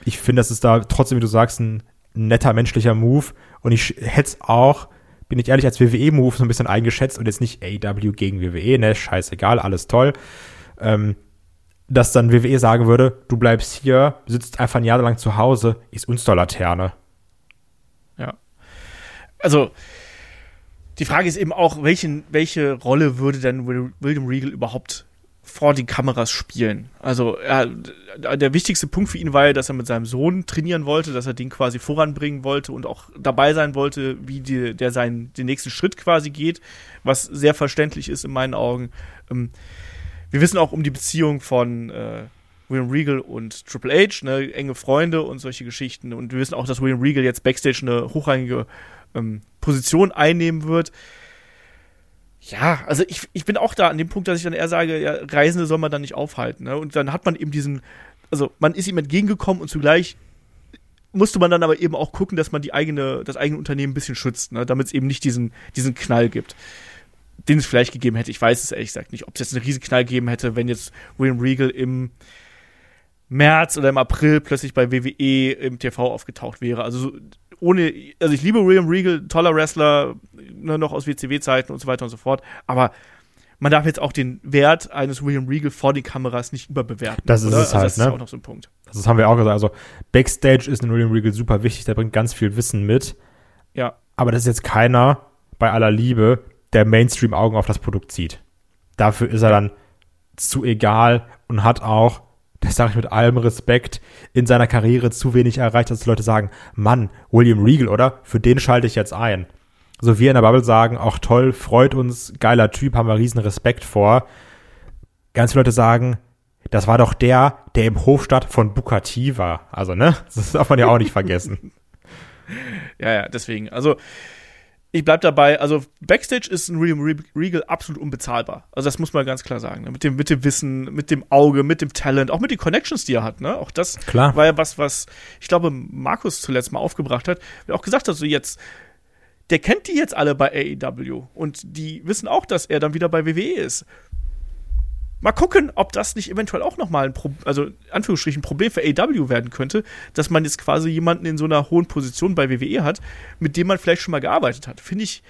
ich finde, das ist da trotzdem, wie du sagst, ein netter menschlicher Move. Und ich hätte es auch, bin ich ehrlich, als WWE-Move so ein bisschen eingeschätzt und jetzt nicht AW gegen WWE, ne, scheißegal, alles toll. Ähm, dass dann WWE sagen würde, du bleibst hier, sitzt einfach ein Jahr lang zu Hause, ist uns doch Laterne. Ja. Also, die Frage ist eben auch, welchen, welche Rolle würde denn William Regal überhaupt vor die Kameras spielen. Also ja, der wichtigste Punkt für ihn war ja, dass er mit seinem Sohn trainieren wollte, dass er den quasi voranbringen wollte und auch dabei sein wollte, wie die, der seinen den nächsten Schritt quasi geht, was sehr verständlich ist in meinen Augen. Ähm, wir wissen auch um die Beziehung von äh, William Regal und Triple H, ne, enge Freunde und solche Geschichten. Und wir wissen auch, dass William Regal jetzt backstage eine hochrangige ähm, Position einnehmen wird ja, also ich, ich bin auch da an dem Punkt, dass ich dann eher sage, ja, Reisende soll man dann nicht aufhalten. Ne? Und dann hat man eben diesen, also man ist ihm entgegengekommen und zugleich musste man dann aber eben auch gucken, dass man die eigene, das eigene Unternehmen ein bisschen schützt, ne? damit es eben nicht diesen, diesen Knall gibt. Den es vielleicht gegeben hätte. Ich weiß es ehrlich gesagt nicht, ob es jetzt einen riesen Knall gegeben hätte, wenn jetzt William Regal im März oder im April plötzlich bei WWE im TV aufgetaucht wäre. Also ohne, also ich liebe William Regal, toller Wrestler, ne, noch aus WCW-Zeiten und so weiter und so fort, aber man darf jetzt auch den Wert eines William Regal vor den Kameras nicht überbewerten. Das ist oder? es also halt, das ne? ist auch noch so ein Punkt. Das haben wir auch gesagt. Also Backstage ist ein William Regal super wichtig, der bringt ganz viel Wissen mit. Ja. Aber das ist jetzt keiner, bei aller Liebe, der Mainstream Augen auf das Produkt zieht. Dafür ist er dann zu egal und hat auch das sage ich mit allem Respekt, in seiner Karriere zu wenig erreicht, dass die Leute sagen, Mann, William Regal, oder? Für den schalte ich jetzt ein. So wir in der Bubble sagen, auch toll, freut uns, geiler Typ, haben wir riesen Respekt vor. Ganz viele Leute sagen, das war doch der, der im Hofstadt von T war. Also, ne? Das darf man ja auch nicht vergessen. Ja, ja, deswegen. Also, ich bleib dabei, also Backstage ist ein William Regal absolut unbezahlbar. Also das muss man ganz klar sagen. Ne? Mit, dem, mit dem Wissen, mit dem Auge, mit dem Talent, auch mit den Connections, die er hat. Ne? Auch das Klar. war ja was, was ich glaube Markus zuletzt mal aufgebracht hat. Der auch gesagt hat, so jetzt, der kennt die jetzt alle bei AEW und die wissen auch, dass er dann wieder bei WWE ist. Mal gucken, ob das nicht eventuell auch nochmal ein Pro also Anführungsstrichen Problem für AW werden könnte, dass man jetzt quasi jemanden in so einer hohen Position bei WWE hat, mit dem man vielleicht schon mal gearbeitet hat. Finde ich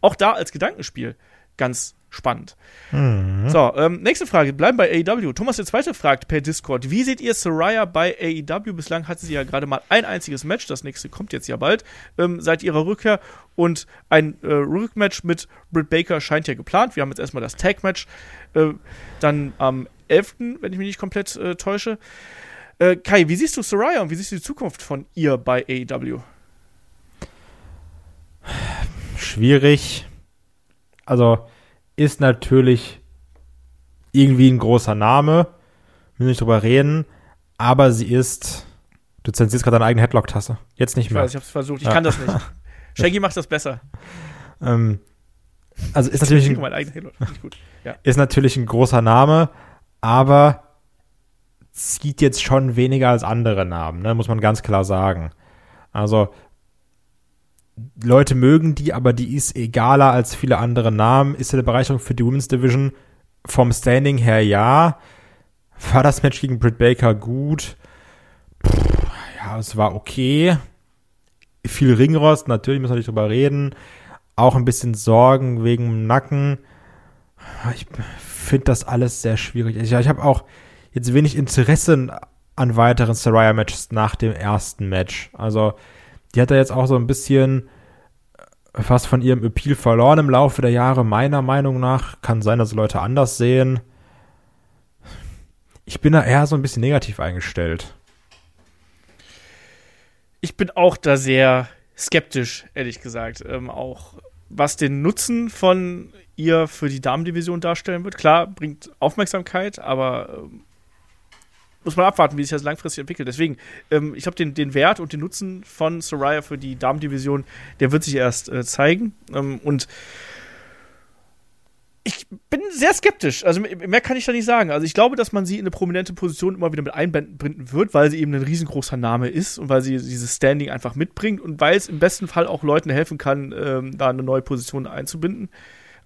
auch da als Gedankenspiel ganz spannend. Mhm. So, ähm, nächste Frage. Bleiben bei AEW. Thomas der Zweite fragt per Discord, wie seht ihr Soraya bei AEW? Bislang hatte sie ja gerade mal ein einziges Match, das nächste kommt jetzt ja bald, ähm, seit ihrer Rückkehr. Und ein äh, Rückmatch mit Britt Baker scheint ja geplant. Wir haben jetzt erstmal das Tag-Match. Äh, dann am 11., wenn ich mich nicht komplett äh, täusche. Äh, Kai, wie siehst du Soraya und wie siehst du die Zukunft von ihr bei AEW? Schwierig. Also, ist natürlich irgendwie ein großer Name. Müssen nicht drüber reden. Aber sie ist. Du zensierst gerade deine eigene Headlock-Tasse. Jetzt nicht mehr. Ich weiß, ich hab's versucht. Ich ja. kann das nicht. Shaggy macht das besser. Ähm, also ist natürlich, ein, ja. ist natürlich ein großer Name, aber zieht jetzt schon weniger als andere Namen, ne? muss man ganz klar sagen. Also Leute mögen die, aber die ist egaler als viele andere Namen. Ist eine Bereicherung für die Women's Division vom Standing her ja. War das Match gegen Britt Baker gut? Pff, ja, es war okay. Viel Ringrost, natürlich müssen wir nicht drüber reden. Auch ein bisschen Sorgen wegen dem Nacken. Ich finde das alles sehr schwierig. Ich, ich habe auch jetzt wenig Interesse an weiteren Saraya-Matches nach dem ersten Match. Also, die hat er jetzt auch so ein bisschen fast von ihrem Appeal verloren im Laufe der Jahre, meiner Meinung nach. Kann sein, dass Leute anders sehen. Ich bin da eher so ein bisschen negativ eingestellt. Ich bin auch da sehr skeptisch, ehrlich gesagt. Ähm, auch was den Nutzen von ihr für die Damendivision darstellen wird. Klar, bringt Aufmerksamkeit, aber ähm, muss man abwarten, wie sich das langfristig entwickelt. Deswegen, ähm, ich glaube, den, den Wert und den Nutzen von Soraya für die Damendivision, der wird sich erst äh, zeigen. Ähm, und ich bin sehr skeptisch. Also mehr kann ich da nicht sagen. Also ich glaube, dass man sie in eine prominente Position immer wieder mit einbinden wird, weil sie eben ein riesengroßer Name ist und weil sie dieses Standing einfach mitbringt und weil es im besten Fall auch Leuten helfen kann, ähm, da eine neue Position einzubinden.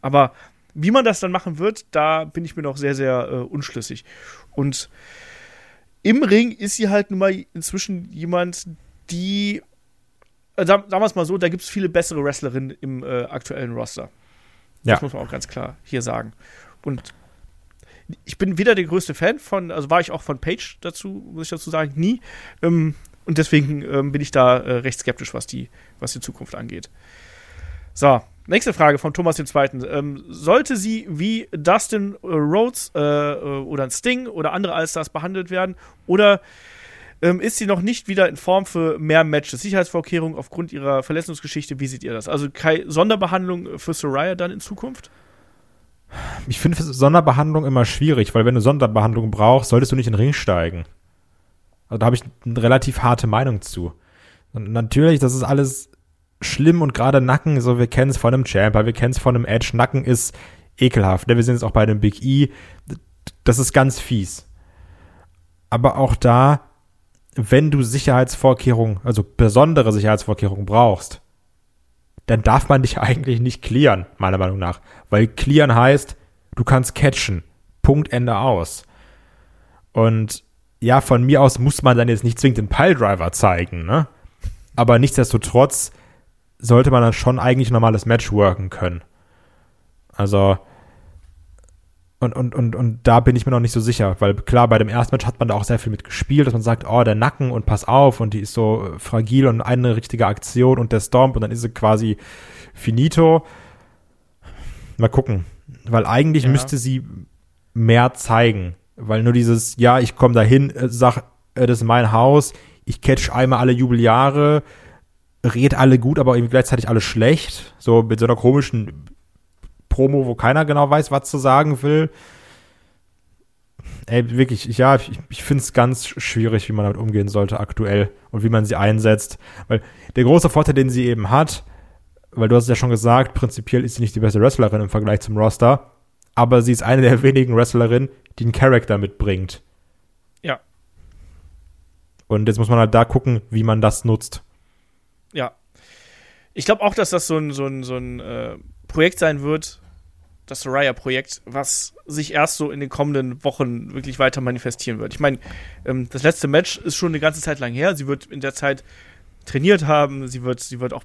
Aber wie man das dann machen wird, da bin ich mir noch sehr, sehr äh, unschlüssig. Und im Ring ist sie halt nun mal inzwischen jemand, die, äh, sagen wir es mal so, da gibt es viele bessere Wrestlerinnen im äh, aktuellen Roster. Ja. Das muss man auch ganz klar hier sagen. Und ich bin wieder der größte Fan von, also war ich auch von Page dazu, muss ich dazu sagen, nie. Ähm, und deswegen ähm, bin ich da äh, recht skeptisch, was die, was die Zukunft angeht. So, nächste Frage von Thomas II. Ähm, sollte sie wie Dustin Rhodes äh, äh, oder Sting oder andere Allstars behandelt werden? Oder ähm, ist sie noch nicht wieder in Form für mehr Matches? Sicherheitsvorkehrungen aufgrund ihrer Verletzungsgeschichte, wie seht ihr das? Also keine Sonderbehandlung für Soraya dann in Zukunft? Ich finde Sonderbehandlung immer schwierig, weil wenn du Sonderbehandlung brauchst, solltest du nicht in den Ring steigen. Also da habe ich eine relativ harte Meinung zu. Und natürlich, das ist alles schlimm und gerade Nacken, so wir kennen es von einem Champer, wir kennen es von einem Edge, Nacken ist ekelhaft. Ne? Wir sehen es auch bei einem Big E. Das ist ganz fies. Aber auch da wenn du Sicherheitsvorkehrungen, also besondere Sicherheitsvorkehrungen brauchst, dann darf man dich eigentlich nicht clearen, meiner Meinung nach. Weil clearen heißt, du kannst catchen. Punkt, Ende aus. Und ja, von mir aus muss man dann jetzt nicht zwingend den Piledriver zeigen, ne? Aber nichtsdestotrotz sollte man dann schon eigentlich ein normales Match worken können. Also, und, und, und, und da bin ich mir noch nicht so sicher, weil klar, bei dem ersten Match hat man da auch sehr viel mit gespielt, dass man sagt, oh, der Nacken und pass auf und die ist so äh, fragil und eine richtige Aktion und der Stomp und dann ist sie quasi finito. Mal gucken, weil eigentlich ja. müsste sie mehr zeigen, weil nur dieses, ja, ich komme dahin, äh, sag, äh, das ist mein Haus, ich catch einmal alle Jubeljahre, red alle gut, aber irgendwie gleichzeitig alle schlecht, so mit so einer komischen Promo, wo keiner genau weiß, was zu sagen will. Ey, wirklich, ja, ich, ich finde es ganz schwierig, wie man damit umgehen sollte aktuell und wie man sie einsetzt. Weil der große Vorteil, den sie eben hat, weil du hast es ja schon gesagt, prinzipiell ist sie nicht die beste Wrestlerin im Vergleich zum Roster, aber sie ist eine der wenigen Wrestlerinnen, die einen Charakter mitbringt. Ja. Und jetzt muss man halt da gucken, wie man das nutzt. Ja. Ich glaube auch, dass das so ein, so ein, so ein äh, Projekt sein wird, das Soraya-Projekt, was sich erst so in den kommenden Wochen wirklich weiter manifestieren wird. Ich meine, ähm, das letzte Match ist schon eine ganze Zeit lang her. Sie wird in der Zeit trainiert haben, sie wird, sie wird auch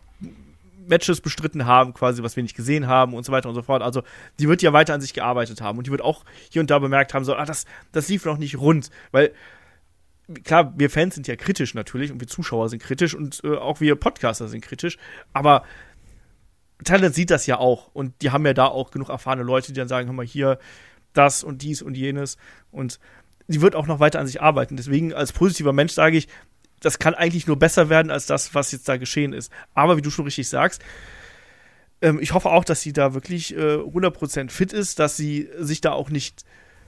Matches bestritten haben, quasi, was wir nicht gesehen haben und so weiter und so fort. Also, sie wird ja weiter an sich gearbeitet haben und die wird auch hier und da bemerkt haben, so, ah, das, das lief noch nicht rund, weil klar, wir Fans sind ja kritisch natürlich und wir Zuschauer sind kritisch und äh, auch wir Podcaster sind kritisch, aber Talent sieht das ja auch und die haben ja da auch genug erfahrene Leute, die dann sagen, hör mal, hier das und dies und jenes und sie wird auch noch weiter an sich arbeiten. Deswegen als positiver Mensch sage ich, das kann eigentlich nur besser werden als das, was jetzt da geschehen ist. Aber wie du schon richtig sagst, ähm, ich hoffe auch, dass sie da wirklich äh, 100% fit ist, dass sie sich da auch nicht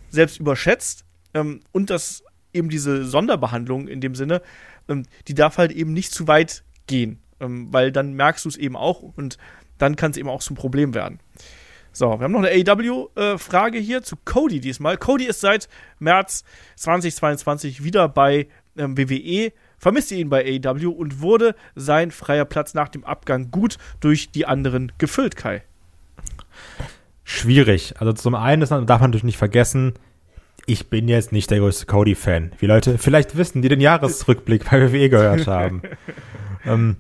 selbst überschätzt ähm, und dass eben diese Sonderbehandlung in dem Sinne, ähm, die darf halt eben nicht zu weit gehen, ähm, weil dann merkst du es eben auch und dann kann es eben auch zum Problem werden. So, wir haben noch eine AEW-Frage äh, hier zu Cody diesmal. Cody ist seit März 2022 wieder bei ähm, WWE vermisste ihn bei AEW und wurde sein freier Platz nach dem Abgang gut durch die anderen gefüllt, Kai. Schwierig. Also zum einen ist, darf man natürlich nicht vergessen, ich bin jetzt nicht der größte Cody-Fan. Wie Leute vielleicht wissen, die den Jahresrückblick bei WWE gehört haben. ähm,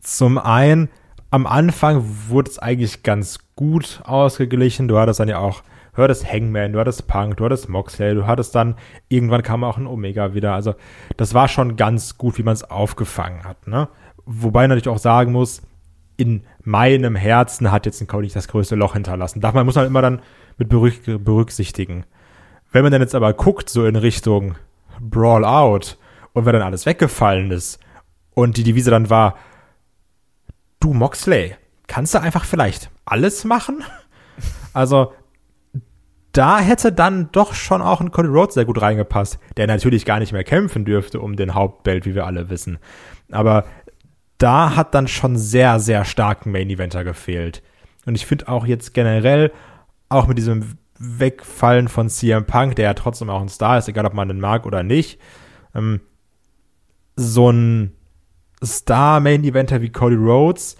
zum einen, am Anfang wurde es eigentlich ganz gut ausgeglichen. Du hattest dann ja auch du hattest Hangman, du hattest Punk, du hattest Moxley, du hattest dann, irgendwann kam auch ein Omega wieder. Also das war schon ganz gut, wie man es aufgefangen hat. Ne? Wobei natürlich auch sagen muss, in meinem Herzen hat jetzt ein Cody nicht das größte Loch hinterlassen. Darf man, muss man immer dann mit berücksichtigen. Wenn man dann jetzt aber guckt, so in Richtung Brawl Out und wenn dann alles weggefallen ist und die Devise dann war, du Moxley, kannst du einfach vielleicht alles machen? Also da hätte dann doch schon auch ein Cody Rhodes sehr gut reingepasst, der natürlich gar nicht mehr kämpfen dürfte um den Hauptbelt, wie wir alle wissen. Aber da hat dann schon sehr, sehr starken Main Eventer gefehlt. Und ich finde auch jetzt generell, auch mit diesem Wegfallen von CM Punk, der ja trotzdem auch ein Star ist, egal ob man den mag oder nicht, ähm, so ein Star-Main-Eventer wie Cody Rhodes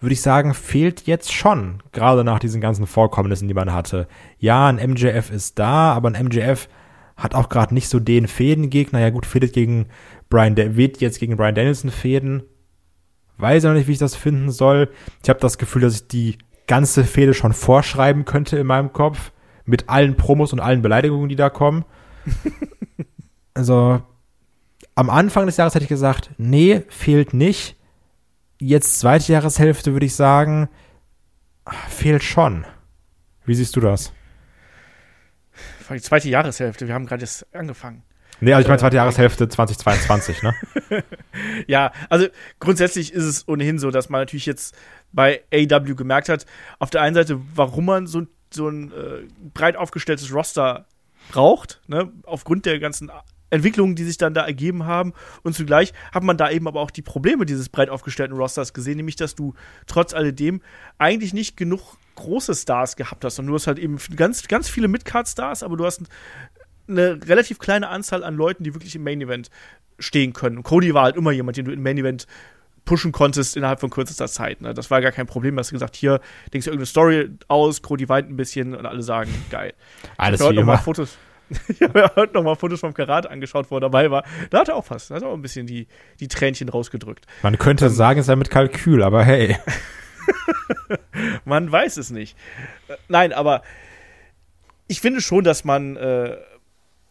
würde ich sagen, fehlt jetzt schon, gerade nach diesen ganzen Vorkommnissen, die man hatte. Ja, ein MJF ist da, aber ein MJF hat auch gerade nicht so den Fädengegner. Ja gut, fädet gegen Brian, der wird jetzt gegen Brian Danielson fäden. Weiß ja noch nicht, wie ich das finden soll. Ich habe das Gefühl, dass ich die ganze Fehde schon vorschreiben könnte in meinem Kopf. Mit allen Promos und allen Beleidigungen, die da kommen. also, am Anfang des Jahres hätte ich gesagt, nee, fehlt nicht jetzt zweite Jahreshälfte würde ich sagen, fehlt schon. Wie siehst du das? Die zweite Jahreshälfte, wir haben gerade jetzt angefangen. Nee, also ich meine zweite Jahreshälfte 2022, ne? ja, also grundsätzlich ist es ohnehin so, dass man natürlich jetzt bei AW gemerkt hat, auf der einen Seite, warum man so, so ein äh, breit aufgestelltes Roster braucht, ne? aufgrund der ganzen Entwicklungen, die sich dann da ergeben haben. Und zugleich hat man da eben aber auch die Probleme dieses breit aufgestellten Rosters gesehen, nämlich dass du trotz alledem eigentlich nicht genug große Stars gehabt hast. Und du hast halt eben ganz, ganz viele Midcard-Stars, aber du hast eine relativ kleine Anzahl an Leuten, die wirklich im Main Event stehen können. Und Cody war halt immer jemand, den du im Main Event pushen konntest innerhalb von kürzester Zeit. Ne? Das war gar kein Problem. Du hast gesagt, hier denkst du irgendeine Story aus, Cody weint ein bisschen und alle sagen, geil. Alles. Fotos, ich habe ja heute nochmal Fotos vom Karat angeschaut, wo er dabei war. Da hat er auch fast, da hat er auch ein bisschen die, die Tränchen rausgedrückt. Man könnte ähm, sagen, es sei mit Kalkül, aber hey. man weiß es nicht. Äh, nein, aber ich finde schon, dass man, äh,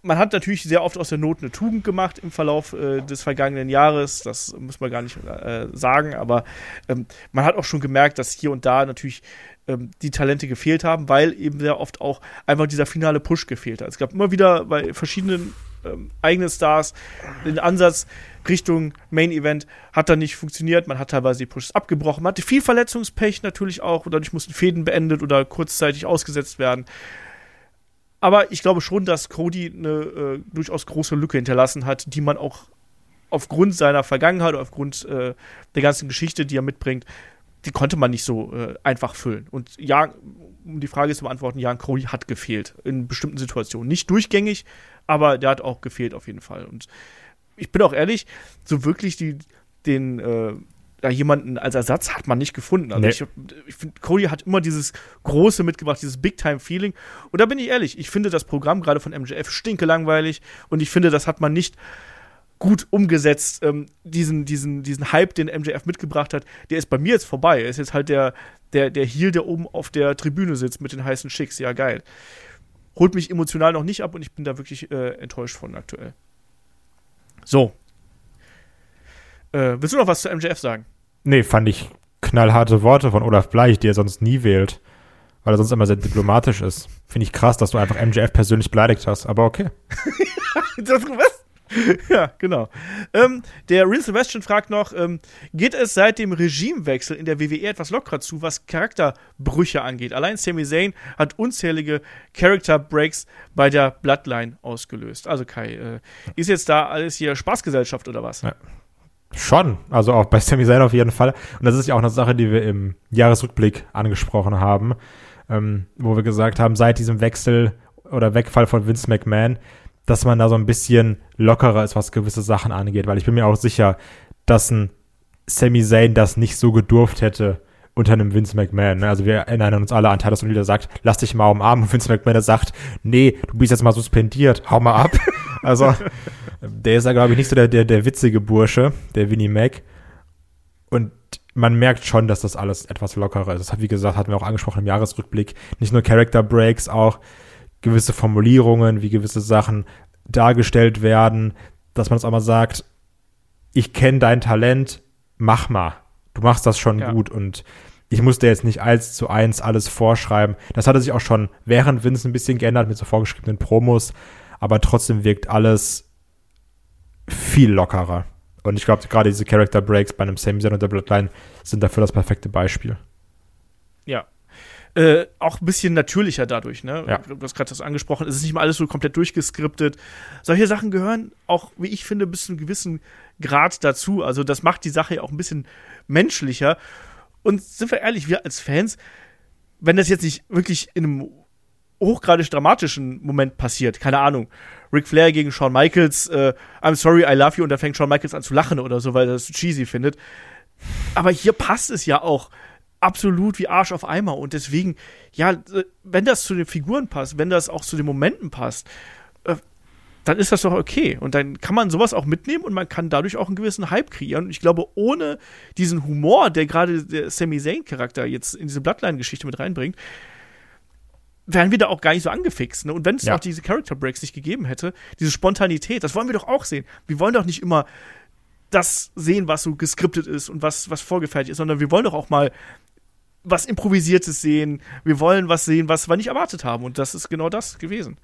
man hat natürlich sehr oft aus der Not eine Tugend gemacht im Verlauf äh, des vergangenen Jahres. Das muss man gar nicht äh, sagen, aber ähm, man hat auch schon gemerkt, dass hier und da natürlich ähm, die Talente gefehlt haben, weil eben sehr oft auch einfach dieser finale Push gefehlt hat. Es gab immer wieder bei verschiedenen ähm, eigenen Stars den Ansatz Richtung Main Event hat dann nicht funktioniert. Man hat teilweise die Pushes abgebrochen. Man hatte viel Verletzungspech natürlich auch. Und dadurch mussten Fäden beendet oder kurzzeitig ausgesetzt werden. Aber ich glaube schon, dass Cody eine äh, durchaus große Lücke hinterlassen hat, die man auch aufgrund seiner Vergangenheit, aufgrund äh, der ganzen Geschichte, die er mitbringt, die konnte man nicht so äh, einfach füllen. Und ja, um die Frage zu beantworten, Jan Crowley hat gefehlt in bestimmten Situationen. Nicht durchgängig, aber der hat auch gefehlt auf jeden Fall. Und ich bin auch ehrlich, so wirklich die, den, äh, da jemanden als Ersatz hat man nicht gefunden. Also Nee. ich, ich finde, Cody hat immer dieses Große mitgebracht, dieses Big-Time-Feeling. Und da bin ich ehrlich, ich finde das Programm gerade von MJF stinke langweilig und ich finde, das hat man nicht gut umgesetzt. Ähm, diesen, diesen, diesen Hype, den MJF mitgebracht hat, der ist bei mir jetzt vorbei. Er ist jetzt halt der, der, der Heel, der oben auf der Tribüne sitzt mit den heißen Schicks. Ja, geil. Holt mich emotional noch nicht ab und ich bin da wirklich äh, enttäuscht von aktuell. So. Äh, willst du noch was zu MJF sagen? Nee, fand ich knallharte Worte von Olaf Bleich, die er sonst nie wählt. Weil er sonst immer sehr diplomatisch ist. Finde ich krass, dass du einfach MJF persönlich beleidigt hast, aber okay. Das, was? Ja, genau. Ähm, der Real Sebastian fragt noch, ähm, geht es seit dem Regimewechsel in der WWE etwas lockerer zu, was Charakterbrüche angeht? Allein Sami Zayn hat unzählige Character Breaks bei der Bloodline ausgelöst. Also Kai, äh, ist jetzt da alles hier Spaßgesellschaft oder was? Ja. Schon, also auch bei Sami Zayn auf jeden Fall. Und das ist ja auch eine Sache, die wir im Jahresrückblick angesprochen haben, ähm, wo wir gesagt haben, seit diesem Wechsel oder Wegfall von Vince McMahon, dass man da so ein bisschen lockerer ist, was gewisse Sachen angeht, weil ich bin mir auch sicher, dass ein Sami Zayn das nicht so gedurft hätte unter einem Vince McMahon. Ne? Also wir erinnern uns alle an Titus O'Neill, sagt, lass dich mal umarmen. Und Vince McMahon sagt, nee, du bist jetzt mal suspendiert, hau mal ab. also der ist ja, glaube ich, nicht so der, der, der witzige Bursche, der Winnie Mac. Und man merkt schon, dass das alles etwas lockerer ist. Das hat, wie gesagt, hatten wir auch angesprochen im Jahresrückblick. Nicht nur Character Breaks, auch gewisse Formulierungen, wie gewisse Sachen dargestellt werden, dass man es auch mal sagt, ich kenne dein Talent, mach mal. Du machst das schon Ja. gut und ich musste jetzt nicht eins zu eins alles vorschreiben. Das hatte sich auch schon während Vince ein bisschen geändert mit so vorgeschriebenen Promos, aber trotzdem wirkt alles viel lockerer. Und ich glaube, gerade diese Character Breaks bei einem Sami Zayn und der Bloodline sind dafür das perfekte Beispiel. Ja. Äh, auch ein bisschen natürlicher dadurch, ne? Ja. Du hast gerade das angesprochen, es ist nicht mal alles so komplett durchgeskriptet. Solche Sachen gehören auch, wie ich finde, bis zu einem gewissen Grad dazu. Also, das macht die Sache ja auch ein bisschen menschlicher. Und sind wir ehrlich, wir als Fans, wenn das jetzt nicht wirklich in einem hochgradig dramatischen Moment passiert, keine Ahnung, Ric Flair gegen Shawn Michaels, äh, I'm sorry, I love you, und dann fängt Shawn Michaels an zu lachen oder so, weil er das cheesy findet. Aber hier passt es ja auch absolut wie Arsch auf Eimer und deswegen, ja, äh, wenn das zu den Figuren passt, wenn das auch zu den Momenten passt, äh, dann ist das doch okay. Und dann kann man sowas auch mitnehmen und man kann dadurch auch einen gewissen Hype kreieren. Und ich glaube, ohne diesen Humor, der gerade der Sami Zayn-Charakter jetzt in diese Bloodline-Geschichte mit reinbringt, wären wir da auch gar nicht so angefixt. Ne? Und wenn es Ja. auch diese Character Breaks nicht gegeben hätte, diese Spontanität, das wollen wir doch auch sehen. Wir wollen doch nicht immer das sehen, was so geskriptet ist und was, was vorgefertigt ist, sondern wir wollen doch auch mal was Improvisiertes sehen. Wir wollen was sehen, was wir nicht erwartet haben. Und das ist genau das gewesen.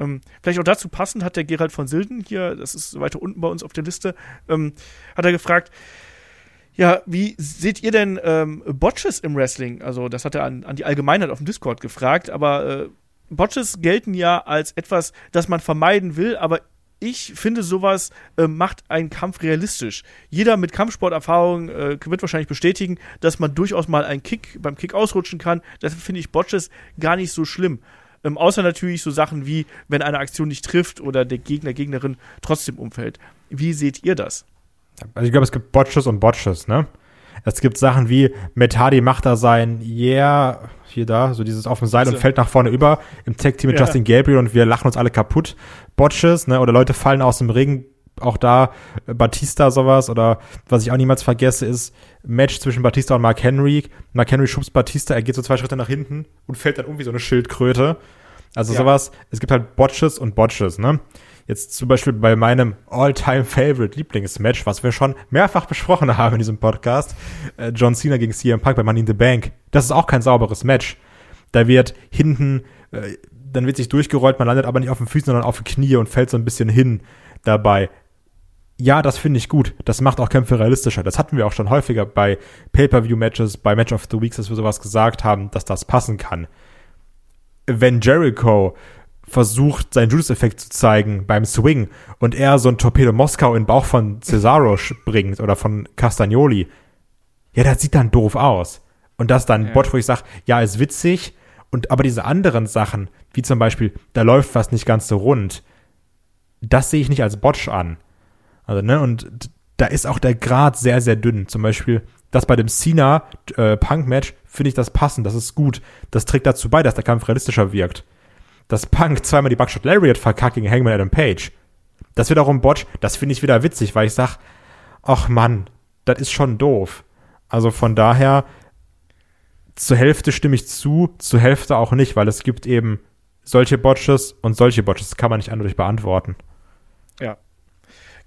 Ähm, vielleicht auch dazu passend hat der Gerald von Silden hier, das ist weiter unten bei uns auf der Liste, ähm, hat er gefragt, ja, wie seht ihr denn ähm, Botches im Wrestling? Also, das hat er an, an die Allgemeinheit auf dem Discord gefragt, aber äh, Botches gelten ja als etwas, das man vermeiden will, aber ich finde, sowas äh, macht einen Kampf realistisch. Jeder mit Kampfsporterfahrung äh, wird wahrscheinlich bestätigen, dass man durchaus mal einen Kick beim Kick ausrutschen kann. Deshalb finde ich Botches gar nicht so schlimm. Ähm, außer natürlich so Sachen wie, wenn eine Aktion nicht trifft oder der Gegner, Gegnerin trotzdem umfällt. Wie seht ihr das? Also ich glaube, es gibt Botches und Botches, ne? Es gibt Sachen wie Metadi macht da sein Yeah, hier da, so dieses auf dem Seil So. und fällt nach vorne über im Tag-Team mit Ja. Justin Gabriel und wir lachen uns alle kaputt. Botches, ne? Oder Leute fallen aus dem Ring, auch da äh, Batista sowas oder was ich auch niemals vergesse ist Match zwischen Batista und Mark Henry. Mark Henry schubst Batista, er geht so zwei Schritte nach hinten und fällt dann um wie so eine Schildkröte. Also Ja. sowas, es gibt halt Botches und Botches, ne? Jetzt zum Beispiel bei meinem All-Time-Favorite Lieblingsmatch, was wir schon mehrfach besprochen haben in diesem Podcast, äh, John Cena gegen CM Punk bei Money in the Bank. Das ist auch kein sauberes Match. Da wird hinten, äh, dann wird sich durchgerollt, man landet aber nicht auf den Füßen, sondern auf die Knie und fällt so ein bisschen hin dabei. Ja, das finde ich gut. Das macht auch Kämpfe realistischer. Das hatten wir auch schon häufiger bei Pay-Per-View-Matches, bei Match of the Weeks, dass wir sowas gesagt haben, dass das passen kann. Wenn Jericho versucht, seinen Judas-Effekt zu zeigen beim Swing und er so ein Torpedo Moskau in den Bauch von Cesaro springt oder von Castagnoli, ja, das sieht dann doof aus. Und das dann ja. Bot, wo ich sage, ja, ist witzig, und aber diese anderen Sachen, wie zum Beispiel, da läuft was nicht ganz so rund, das sehe ich nicht als Botch an. Also, ne, und da ist auch der Grad sehr, sehr dünn. Zum Beispiel, das bei dem Cena-Punk-Match äh, finde ich das passend, das ist gut. Das trägt dazu bei, dass der Kampf realistischer wirkt. Dass Punk zweimal die Buckshot Lariat verkackt gegen Hangman Adam Page. Das ein Botch, das finde ich wieder witzig, weil ich sag, ach Mann, das ist schon doof. Also von daher, zur Hälfte stimme ich zu, zur Hälfte auch nicht, weil es gibt eben solche Botches und solche Botches. Kann man nicht eindeutig beantworten. Ja.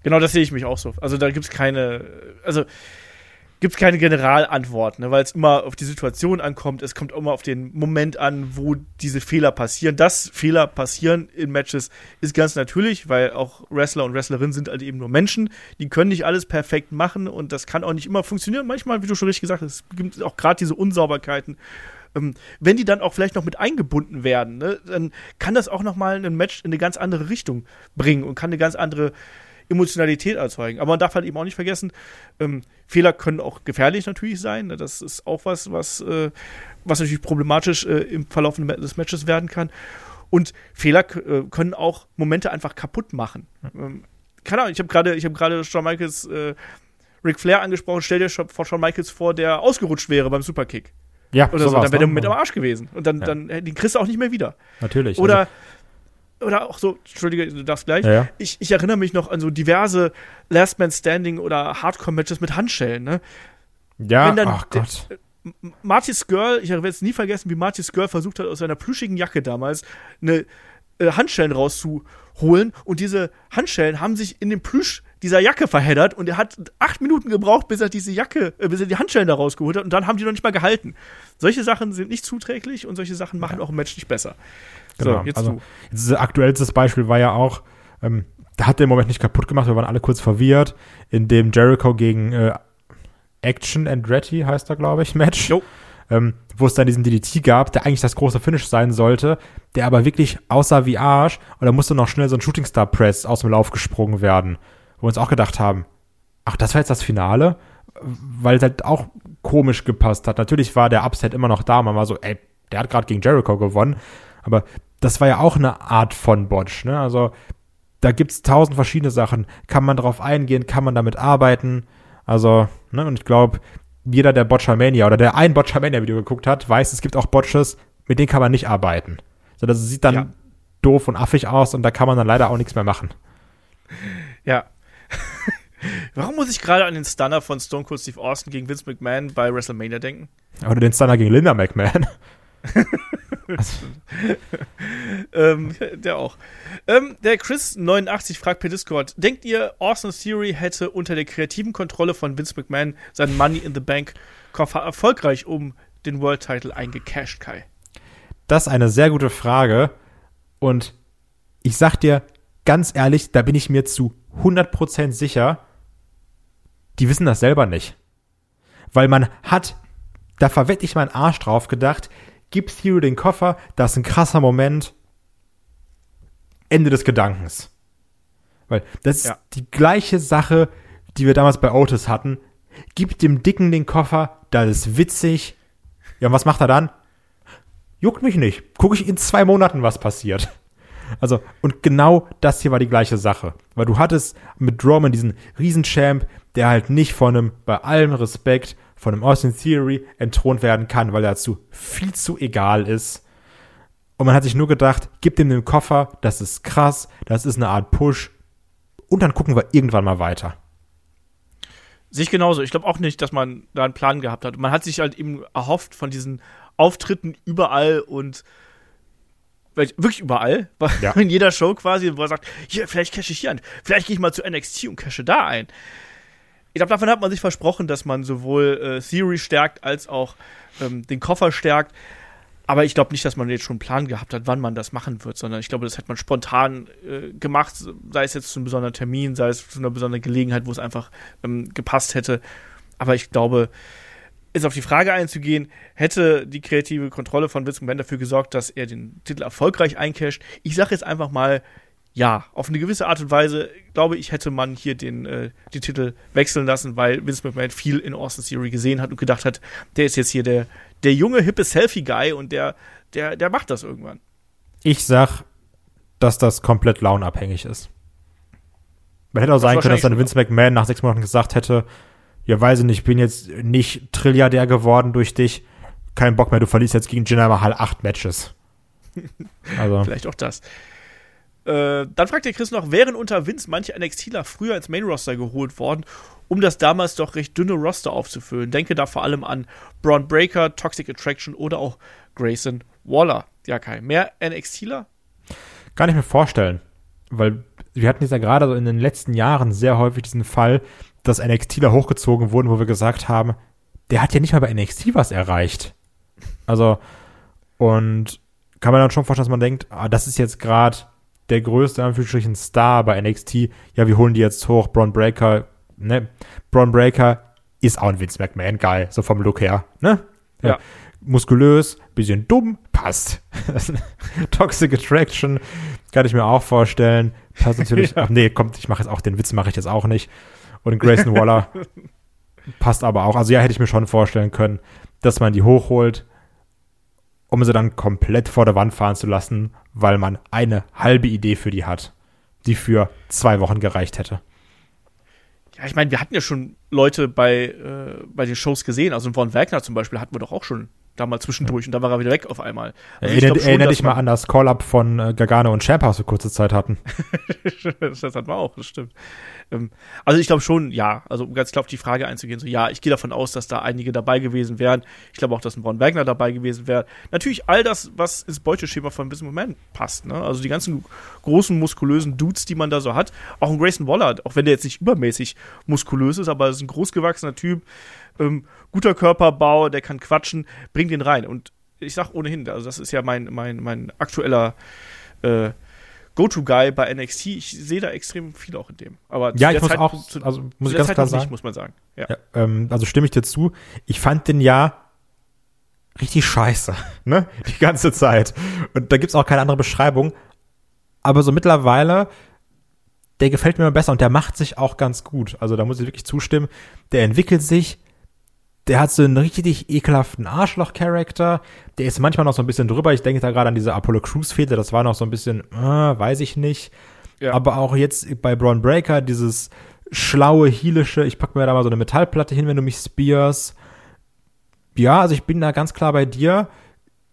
Genau, das sehe ich mich auch so. Also da gibt es keine, also gibt es keine Generalantwort, ne, weil es immer auf die Situation ankommt. Es kommt immer auf den Moment an, wo diese Fehler passieren. Dass Fehler passieren in Matches ist ganz natürlich, weil auch Wrestler und Wrestlerinnen sind halt eben nur Menschen. Die können nicht alles perfekt machen und das kann auch nicht immer funktionieren. Manchmal, wie du schon richtig gesagt hast, es gibt auch gerade diese Unsauberkeiten. Ähm, wenn die dann auch vielleicht noch mit eingebunden werden, ne, dann kann das auch noch mal ein Match in eine ganz andere Richtung bringen und kann eine ganz andere Emotionalität erzeugen. Aber man darf halt eben auch nicht vergessen, ähm, Fehler können auch gefährlich natürlich sein. Ne? Das ist auch was, was, äh, was natürlich problematisch äh, im Verlauf des Matches werden kann. Und Fehler äh, können auch Momente einfach kaputt machen. Ähm, keine Ahnung, ich habe gerade hab gerade Shawn Michaels äh, Ric Flair angesprochen. Stell dir vor Shawn Michaels vor, der ausgerutscht wäre beim Superkick. Ja, oder so, dann wäre der mit am Arsch gewesen. Und dann, ja. dann den kriegst du auch nicht mehr wieder. Natürlich. Oder also, oder auch so, Entschuldige, du darfst gleich. Ja, ja. Ich, ich erinnere mich noch an so diverse Last Man Standing oder Hardcore-Matches mit Handschellen, ne? Ja, ach Gott. Marty Skirl, ich werde es nie vergessen, wie Marty Skirl versucht hat, aus seiner plüschigen Jacke damals eine äh, Handschellen rauszuholen. Und diese Handschellen haben sich in den Plüsch dieser Jacke verheddert und er hat acht Minuten gebraucht, bis er diese Jacke, äh, bis er die Handschellen da rausgeholt hat und dann haben die noch nicht mal gehalten. Solche Sachen sind nicht zuträglich und solche Sachen machen ja. auch ein Match nicht besser. Genau. So, jetzt also, jetzt aktuellstes Beispiel war ja auch, ähm, da hat der Moment nicht kaputt gemacht, wir waren alle kurz verwirrt, in dem Jericho gegen äh, Action Andretti heißt er, glaube ich, Match. Ähm, wo es dann diesen DDT gab, der eigentlich das große Finish sein sollte, der aber wirklich aussah wie Arsch und da musste noch schnell so ein Shooting Star Press aus dem Lauf gesprungen werden, wo wir uns auch gedacht haben, ach, das war jetzt das Finale, weil es halt auch komisch gepasst hat. Natürlich war der Upset immer noch da, man war so, ey, der hat gerade gegen Jericho gewonnen, aber das war ja auch eine Art von Botch, ne? Also da gibt es tausend verschiedene Sachen. Kann man drauf eingehen, kann man damit arbeiten? Also, ne, und ich glaube, jeder, der Botchamania oder der ein Botchamania-Video geguckt hat, weiß, es gibt auch Botches, mit denen kann man nicht arbeiten. So, das sieht dann ja. doof und affig aus und da kann man dann leider auch nichts mehr machen. Ja. Warum muss ich gerade an den Stunner von Stone Cold Steve Austin gegen Vince McMahon bei WrestleMania denken? Oder den Stunner gegen Linda McMahon. ähm, der auch. Ähm, der Chris89 fragt per Discord: Denkt ihr, Austin Theory hätte unter der kreativen Kontrolle von Vince McMahon seinen Money in the Bank Koffer erfolgreich um den World Title eingecashed, Kai? Das ist eine sehr gute Frage. Und ich sag dir ganz ehrlich, da bin ich mir zu 100% sicher, die wissen das selber nicht. Weil man hat, da verwette ich meinen Arsch drauf gedacht, gib Theory den Koffer, das ist ein krasser Moment. Ende des Gedankens. Weil das ist ja. die gleiche Sache, die wir damals bei Otis hatten. Gib dem Dicken den Koffer, das ist witzig. Ja, und was macht er dann? Juckt mich nicht. Gucke ich in zwei Monaten, was passiert. Also, und genau das hier war die gleiche Sache. Weil du hattest mit Roman diesen Riesenchamp, der halt nicht von einem, bei allem Respekt, von einem Austin Theory entthront werden kann, weil er dazu viel zu egal ist. Und man hat sich nur gedacht, gib ihm den Koffer, das ist krass, das ist eine Art Push. Und dann gucken wir irgendwann mal weiter. Sich genauso. Ich glaube auch nicht, dass man da einen Plan gehabt hat. Man hat sich halt eben erhofft von diesen Auftritten überall und wirklich überall, ja. in jeder Show quasi, wo er sagt, hier, vielleicht cache ich hier ein, vielleicht gehe ich mal zu NXT und cache da ein ich glaube, davon hat man sich versprochen, dass man sowohl äh, Theory stärkt als auch ähm, den Koffer stärkt. Aber ich glaube nicht, dass man jetzt schon einen Plan gehabt hat, wann man das machen wird, sondern ich glaube, das hat man spontan äh, gemacht, sei es jetzt zu einem besonderen Termin, sei es zu einer besonderen Gelegenheit, wo es einfach ähm, gepasst hätte. Aber ich glaube, jetzt auf die Frage einzugehen, hätte die kreative Kontrolle von Vince McMahon dafür gesorgt, dass er den Titel erfolgreich eincasht? Ich sage jetzt einfach mal, ja, auf eine gewisse Art und Weise, glaube ich, hätte man hier den, äh, den Titel wechseln lassen, weil Vince McMahon viel in Austin Theory gesehen hat und gedacht hat, der ist jetzt hier der, der junge, hippe Selfie-Guy und der, der, der macht das irgendwann. Ich sag, dass das komplett launabhängig ist. Man hätte auch sein können, dass dann Vince McMahon nach sechs Monaten gesagt hätte, ja, weiß ich nicht, ich bin jetzt nicht Trilliardär geworden durch dich. Kein Bock mehr, du verlierst jetzt gegen Jinder Mahal acht Matches. Also. Vielleicht auch das. Äh, dann fragt der Chris noch, wären unter Vince manche NXTler früher ins Main-Roster geholt worden, um das damals doch recht dünne Roster aufzufüllen? Denke da vor allem an Braun Breaker, Toxic Attraction oder auch Grayson Waller. Ja, Kai, mehr NXTler? Kann ich mir vorstellen, weil wir hatten jetzt ja gerade so in den letzten Jahren sehr häufig diesen Fall, dass NXTler hochgezogen wurden, wo wir gesagt haben, der hat ja nicht mal bei NXT was erreicht. Also, und kann man dann schon vorstellen, dass man denkt, ah, das ist jetzt gerade der größte, Anführungsstrichen, Star bei NXT. Ja, wir holen die jetzt hoch. Braun Breaker, ne? Braun Breaker ist auch ein Vince McMahon-Guy, so vom Look her, ne? Ja. ja. Muskulös, bisschen dumm, passt. Toxic Attraction kann ich mir auch vorstellen. Passt natürlich. ja. Ach nee, kommt, ich mache jetzt auch den Witz, mache ich jetzt auch nicht. Und Grayson Waller passt aber auch. Also ja, hätte ich mir schon vorstellen können, dass man die hochholt, um sie dann komplett vor der Wand fahren zu lassen, weil man eine halbe Idee für die hat, die für zwei Wochen gereicht hätte. Ja, ich meine, wir hatten ja schon Leute bei, äh, bei den Shows gesehen. Also Von Wagner zum Beispiel hatten wir doch auch schon da mal zwischendurch und dann war er wieder weg auf einmal. Also Erinner, erinnere dich mal an das Call-Up von äh, Gargano und Champa, was wir kurze Zeit hatten. das hatten wir auch, das stimmt. Ähm, also ich glaube schon, ja, also um ganz klar auf die Frage einzugehen, so ja, ich gehe davon aus, dass da einige dabei gewesen wären. Ich glaube auch, dass ein Von Wagner dabei gewesen wäre. Natürlich all das, was ins Beuteschema von diesem Moment passt. Ne? Also die ganzen großen, muskulösen Dudes, die man da so hat. Auch ein Grayson Waller, auch wenn der jetzt nicht übermäßig muskulös ist, aber ist ein großgewachsener Typ, ähm, guter Körperbau, der kann quatschen, bringt ihn rein. Und ich sag ohnehin, also das ist ja mein, mein, mein aktueller äh, Go-To-Guy bei NXT. Ich sehe da extrem viel auch in dem. Aber ja, ich muss Zeit, auch, zu, also muss ich ganz Zeit klar sagen, nicht, muss man sagen. Ja. ja ähm, also stimme ich dir zu. Ich fand den ja richtig scheiße, ne? Die ganze Zeit. Und da gibt's auch keine andere Beschreibung. Aber so mittlerweile, der gefällt mir immer besser und der macht sich auch ganz gut. Also da muss ich wirklich zustimmen. Der entwickelt sich, der hat so einen richtig ekelhaften Arschloch-Charakter. Der ist manchmal noch so ein bisschen drüber. Ich denke da gerade an diese Apollo Crews-Fehde. Das war noch so ein bisschen, äh, weiß ich nicht. Ja. Aber auch jetzt bei Braun Breaker, dieses schlaue, heelische, ich pack mir da mal so eine Metallplatte hin, wenn du mich spears. Ja, also ich bin da ganz klar bei dir.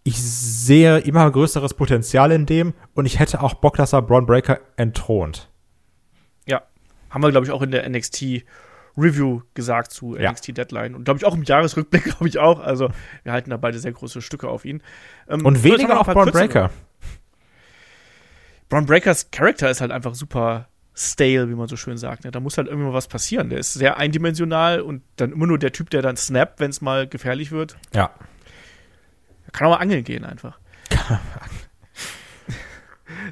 Ich sehe immer größeres Potenzial in dem und ich hätte auch Bock, dass er Braun Breaker entthront. Ja, haben wir, glaube ich, auch in der NXT Review gesagt zu ja. NXT Deadline. Und glaube ich auch im Jahresrückblick, glaube ich auch. Also wir halten da beide sehr große Stücke auf ihn. Ähm, und weniger auf Braun Breaker. Braun Breakers Charakter ist halt einfach super stale, wie man so schön sagt. Ne? Da muss halt irgendwie mal was passieren. Der ist sehr eindimensional und dann immer nur der Typ, der dann snappt, wenn es mal gefährlich wird. Ja. Kann auch mal angeln gehen einfach.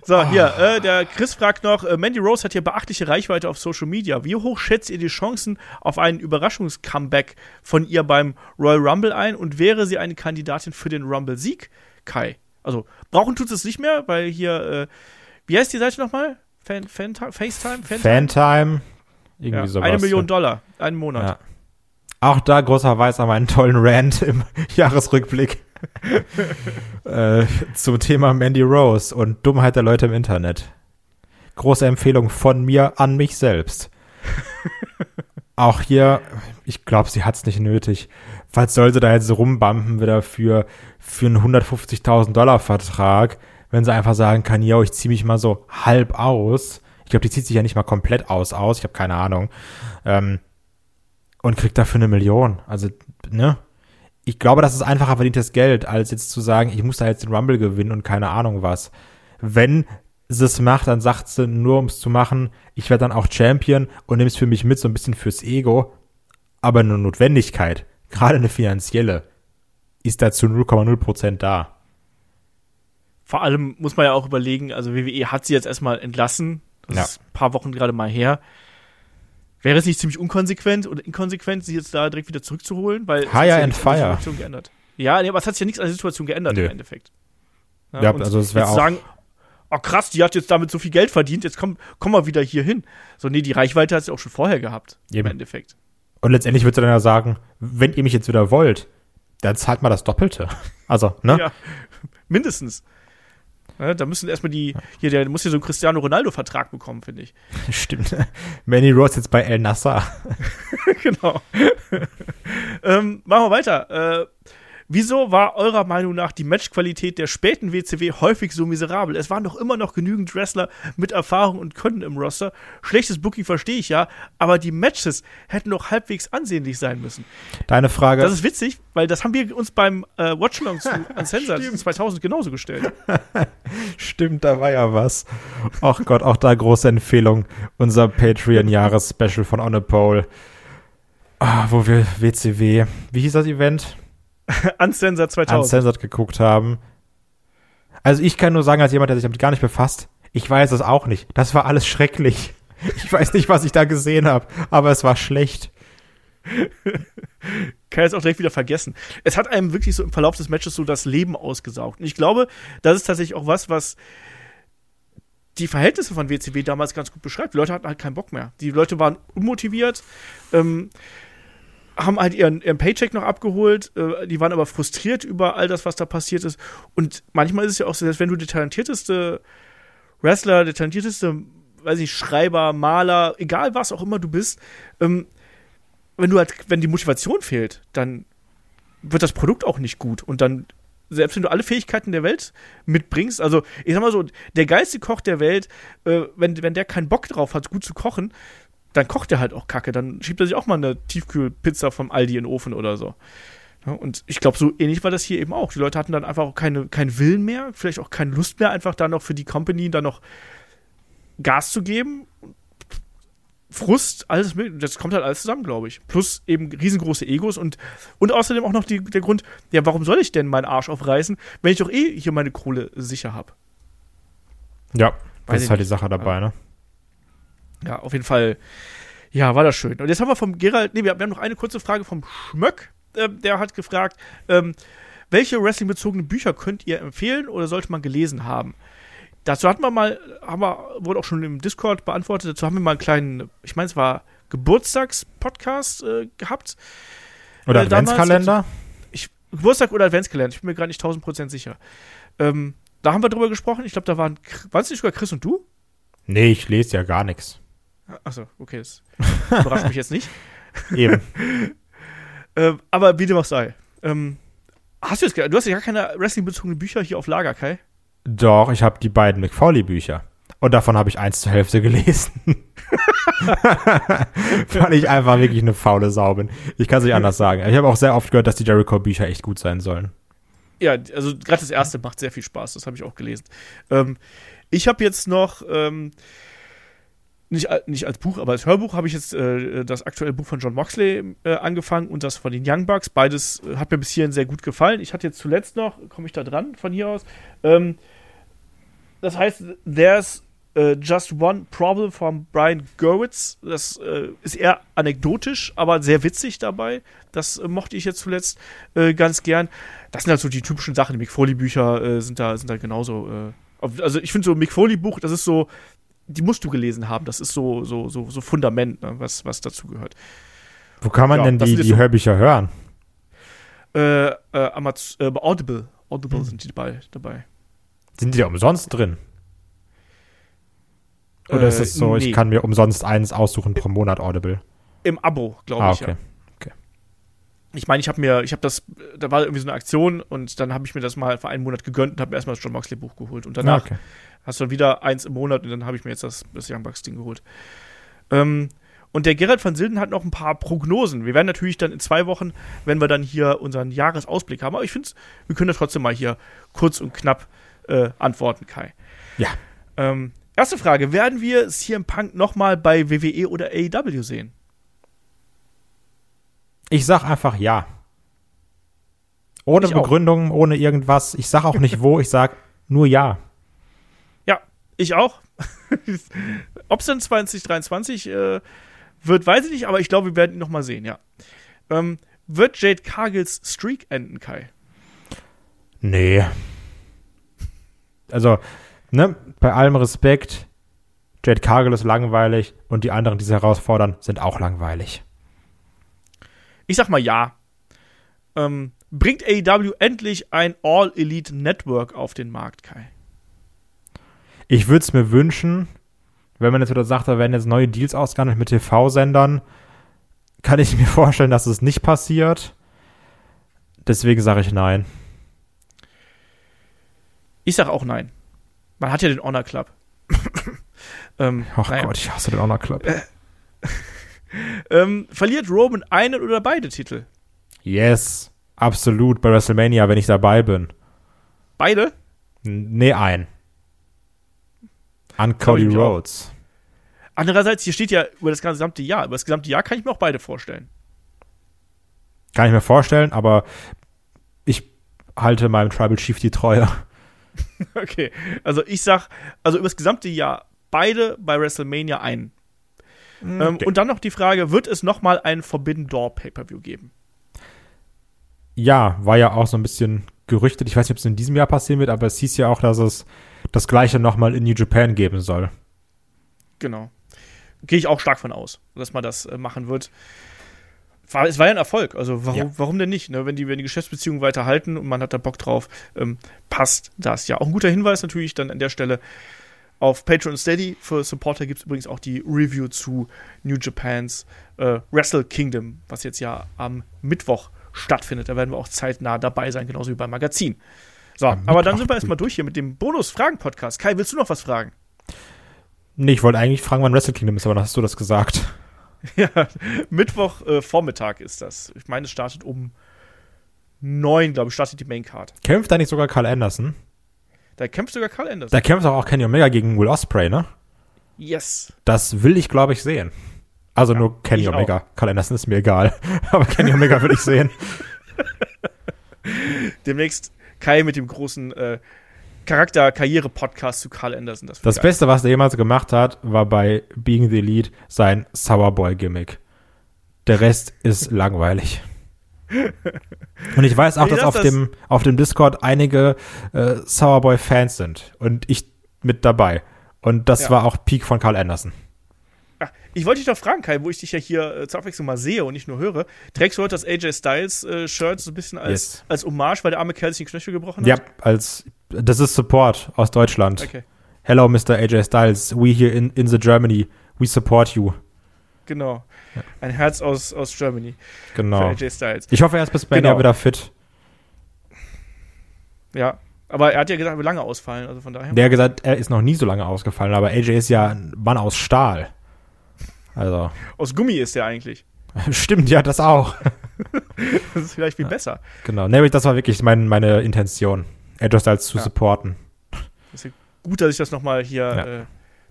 So, oh. hier, äh, der Chris fragt noch, äh, Mandy Rose hat hier beachtliche Reichweite auf Social Media. Wie hoch schätzt ihr die Chancen auf einen Überraschungscomeback von ihr beim Royal Rumble ein und wäre sie eine Kandidatin für den Rumble-Sieg? Kai. Also, brauchen tut es nicht mehr, weil hier, äh, wie heißt die Seite nochmal? Fan, Fan, FaceTime? Fantime? Fantime. Irgendwie ja, sowas. Eine Million Dollar, einen Monat. Ja. Auch da großer Weiß an meinen tollen Rant im Jahresrückblick. äh, zum Thema Mandy Rose und Dummheit der Leute im Internet. Große Empfehlung von mir an mich selbst. Auch hier, ich glaube, sie hat's nicht nötig. Was soll sie da jetzt rumbampen wieder für, für einen 150.000 Dollar Vertrag, wenn sie einfach sagen kann, yo, ich ziehe mich mal so halb aus. Ich glaube, die zieht sich ja nicht mal komplett aus aus. Ich habe keine Ahnung. Ähm, und kriegt dafür eine Million. Also, ne? Ich glaube, das ist einfacher verdientes Geld, als jetzt zu sagen, ich muss da jetzt den Rumble gewinnen und keine Ahnung was. Wenn sie es macht, dann sagt sie nur, um es zu machen, ich werde dann auch Champion und nimm es für mich mit, so ein bisschen fürs Ego. Aber eine Notwendigkeit, gerade eine finanzielle, ist da zu 0,0% da. Vor allem muss man ja auch überlegen, also WWE hat sie jetzt erstmal entlassen. Das ja. ist ein paar Wochen gerade mal her Wäre es nicht ziemlich unkonsequent oder inkonsequent, sie jetzt da direkt wieder zurückzuholen? Weil Hire ja and fire. Situation geändert. Ja, nee, aber es hat sich ja nichts an der Situation geändert Nö. im Endeffekt. Ja, und also es wär jetzt auch- sagen, oh krass, die hat jetzt damit so viel Geld verdient, jetzt komm, komm mal wieder hier hin. So, nee, die Reichweite hat sie auch schon vorher gehabt. Eben. Im Endeffekt. Und letztendlich wird sie dann ja sagen, wenn ihr mich jetzt wieder wollt, dann zahlt mal das Doppelte. Also, ne? Ja, mindestens. Ja, da müssen erstmal die, hier, der muss hier so einen Cristiano Ronaldo-Vertrag bekommen, finde ich. Stimmt. Manny Rose jetzt bei El Nassr. genau. ähm, machen wir weiter. Äh, wieso war eurer Meinung nach die Matchqualität der späten WCW häufig so miserabel? Es waren doch immer noch genügend Wrestler mit Erfahrung und Können im Roster. Schlechtes Booking verstehe ich ja, aber die Matches hätten doch halbwegs ansehnlich sein müssen. Deine Frage. Das ist witzig, weil das haben wir uns beim äh, zu Uncensored Stimmt. 2000 genauso gestellt. Stimmt, da war ja was. Ach Gott, auch da große Empfehlung. Unser Patreon-Jahres-Special von On a Pole. Ah, wo wir WCW, wie hieß das Event? Uncensored 2000. Uncensored geguckt haben. Also ich kann nur sagen, als jemand, der sich damit gar nicht befasst, ich weiß es auch nicht. Das war alles schrecklich. Ich weiß nicht, was ich da gesehen habe, aber es war schlecht. kann jetzt auch direkt wieder vergessen. Es hat einem wirklich so im Verlauf des Matches so das Leben ausgesaugt. Und ich glaube, das ist tatsächlich auch was, was die Verhältnisse von WCW damals ganz gut beschreibt. Die Leute hatten halt keinen Bock mehr. Die Leute waren unmotiviert, ähm, haben halt ihren, ihren Paycheck noch abgeholt, äh, die waren aber frustriert über all das, was da passiert ist. Und manchmal ist es ja auch so, dass wenn du der talentierteste Wrestler, der talentierteste, weiß ich, Schreiber, Maler, egal was auch immer du bist, ähm, wenn du halt, wenn die Motivation fehlt, dann wird das Produkt auch nicht gut. Und dann, selbst wenn du alle Fähigkeiten der Welt mitbringst, also ich sag mal so, der geilste Koch der Welt, äh, wenn, wenn der keinen Bock drauf hat, gut zu kochen, dann kocht er halt auch Kacke. Dann schiebt er sich auch mal eine Tiefkühlpizza vom Aldi in den Ofen oder so. Und ich glaube, so ähnlich war das hier eben auch. Die Leute hatten dann einfach auch keine, keinen Willen mehr, vielleicht auch keine Lust mehr, einfach da noch für die Company dann noch Gas zu geben. Frust, alles mit, das kommt halt alles zusammen, glaube ich. Plus eben riesengroße Egos und, und außerdem auch noch die, der Grund, ja, warum soll ich denn meinen Arsch aufreißen, wenn ich doch eh hier meine Kohle sicher habe? Ja, Weiß das ist halt die nicht. Sache dabei, ne? Ja, auf jeden Fall, ja, war das schön. Und jetzt haben wir vom Gerald, nee, wir, haben noch eine kurze Frage vom Schmöck, äh, der hat gefragt, ähm, welche Wrestling-bezogenen Bücher könnt ihr empfehlen oder sollte man gelesen haben? Dazu hatten wir mal, haben wir, wurde auch schon im Discord beantwortet, dazu haben wir mal einen kleinen, ich meine, es war Geburtstagspodcast äh, gehabt. Oder Äh, Adventskalender? Ich, Geburtstag oder Adventskalender, ich bin mir gerade nicht 1000% sicher. Ähm, da haben wir drüber gesprochen, ich glaube, da waren, waren es nicht sogar Chris und du? Nee, ich lese ja gar nichts. Achso, okay, das überrascht mich jetzt nicht. Eben. Ähm, aber wie dem auch sei. Ähm, hast du jetzt, du hast ja gar keine Wrestling-bezogenen Bücher hier auf Lager, Kai? Doch, ich habe die beiden McFarley-Bücher. Und davon habe ich eins zur Hälfte gelesen. Weil ich einfach wirklich eine faule Sau bin. Ich kann es nicht anders sagen. Ich habe auch sehr oft gehört, dass die Jericho-Bücher echt gut sein sollen. Ja, also gerade das erste macht sehr viel Spaß, das habe ich auch gelesen. Ähm, ich habe jetzt noch, ähm, nicht, nicht als Buch, aber als Hörbuch habe ich jetzt äh, das aktuelle Buch von John Moxley äh, angefangen und das von den Young Bucks. Beides äh, hat mir bis hierhin sehr gut gefallen. Ich hatte jetzt zuletzt noch, komme ich da dran von hier aus, ähm, das heißt, There's äh, Just One Problem von Brian Gerwitz. Das äh, ist eher anekdotisch, aber sehr witzig dabei. Das mochte ich jetzt zuletzt ganz gern. Das sind halt so die typischen Sachen. Die Mick Foley-Bücher äh, sind, da, sind da genauso. Also ich finde so ein Mick Foley-Buch, das ist so, die musst du gelesen haben. Das ist so, so, so, so Fundament, ne, was, was dazu gehört. Wo kann man Ja, denn die, die so- Hörbücher hören? Äh, äh, Amaz äh, Audible. Audible Hm. sind die dabei. dabei. Sind die da umsonst drin? Oder Äh, ist es so, nee. ich kann mir umsonst eins aussuchen pro Monat Audible? Im Abo, glaube Ah, ich. okay. Ja. Ich meine, ich habe mir, ich habe das, da war irgendwie so eine Aktion und dann habe ich mir das mal für einen Monat gegönnt und habe mir erstmal das John Moxley Buch geholt. Und danach okay. hast du dann wieder eins im Monat und dann habe ich mir jetzt das, das Young Bucks Ding geholt. Ähm, und der Gerald van Silden hat noch ein paar Prognosen. Wir werden natürlich dann in zwei Wochen, wenn wir dann hier unseren Jahresausblick haben, aber ich finde, wir können das trotzdem mal hier kurz und knapp äh, antworten, Kai. Ja. Ähm, erste Frage: Werden wir CM Punk nochmal bei WWE oder AEW sehen? Ich sag einfach ja. Ohne Ich auch. Begründung, ohne irgendwas. Ich sag auch nicht wo, ich sag nur ja. Ja, ich auch. Ob es dann 2023 äh, wird, weiß ich nicht, aber ich glaube, wir werden ihn noch mal sehen, ja. Ähm, wird Jade Cargills Streak enden, Kai? Nee. Also, ne, bei allem Respekt, Jade Cargill ist langweilig und die anderen, die sie herausfordern, sind auch langweilig. Ich sag mal ja. Ähm, bringt AEW endlich ein All-Elite Network auf den Markt, Kai? Ich würde es mir wünschen, wenn man jetzt wieder sagt, da werden jetzt neue Deals ausgehandelt mit TV-Sendern, kann ich mir vorstellen, dass es nicht passiert. Deswegen sage ich nein. Ich sag auch nein. Man hat ja den Honor Club. ähm, Ach naja. Gott, ich hasse den Honor Club. Äh, ähm, verliert Roman einen oder beide Titel? Yes, absolut. Bei WrestleMania, wenn ich dabei bin. Beide? Nee, ein. An Cody Rhodes. Andererseits, hier steht ja über das gesamte Jahr. Über das gesamte Jahr kann ich mir auch beide vorstellen. Kann ich mir vorstellen, aber ich halte meinem Tribal Chief die Treue. okay, also ich sag, also über das gesamte Jahr beide bei WrestleMania ein. Ähm, okay. Ähm, und dann noch die Frage, wird es nochmal ein Forbidden Door Pay-Per-View geben? Ja, war ja auch so ein bisschen gerüchtet. Ich weiß nicht, ob es in diesem Jahr passieren wird, aber es hieß ja auch, dass es das gleiche nochmal in New Japan geben soll. Genau. Gehe ich auch stark von aus, dass man das äh, machen wird. War, es war ja ein Erfolg, also warum, ja. warum denn nicht? Ne? Wenn, die, wenn die Geschäftsbeziehungen weiterhalten und man hat da Bock drauf, ähm, passt das ja. Auch ein guter Hinweis natürlich dann an der Stelle auf Patreon Steady. Für Supporter gibt es übrigens auch die Review zu New Japans äh, Wrestle Kingdom, was jetzt ja am Mittwoch stattfindet. Da werden wir auch zeitnah dabei sein, genauso wie beim Magazin. So, ja, aber dann sind wir erstmal durch hier mit dem Bonus-Fragen-Podcast. Kai, willst du noch was fragen? Nee, ich wollte eigentlich fragen, wann Wrestle Kingdom ist, aber dann hast du das gesagt. Ja, Mittwoch äh, Vormittag ist das. Ich meine, es startet um neun, glaube ich, startet die Maincard. Kämpft da nicht sogar Carl Anderson? Da kämpft sogar Carl Anderson. Da kämpft auch Kenny Omega gegen Will Ospreay, ne? Yes. Das will ich, glaube ich, sehen. Also ja, nur Kenny Omega. Auch. Carl Anderson ist mir egal. Aber Kenny Omega will ich sehen. Demnächst Kai mit dem großen äh, Charakter-Karriere-Podcast zu Carl Anderson. Das, das Beste, was er jemals gemacht hat, war bei Being the Lead sein Sourboy-Gimmick. Der Rest ist langweilig. Und ich weiß auch, dass auf dem, auf dem Discord einige äh, Sourboy-Fans sind. Und ich mit dabei. Und das ja. war auch Peak von Carl Anderson. Ach, ich wollte dich doch fragen, Kai, wo ich dich ja hier äh, zur Abwechslung mal sehe und nicht nur höre. Trägst du heute das AJ Styles-Shirt äh, so ein bisschen als, yes. als Hommage, weil der arme Kerl sich den Knöchel gebrochen hat? Ja, als das ist Support aus Deutschland. Okay. Hello, Mr. AJ Styles. We here in, in the Germany. We support you. Genau. Ja. Ein Herz aus, aus Germany. Genau. Für AJ Styles. Ich hoffe, er ist bis Mania genau. wieder fit. Ja, aber er hat ja gesagt, wie lange ausfallen, also von daher. Der hat gesagt, er ist noch nie so lange ausgefallen, aber AJ ist ja ein Mann aus Stahl. Also. Aus Gummi ist er eigentlich. Stimmt, ja, das auch. das ist vielleicht viel ja. besser. Genau, nee, das war wirklich mein, meine Intention. AJ Styles zu ja. supporten. Das ist gut, dass ich das nochmal hier ja. äh,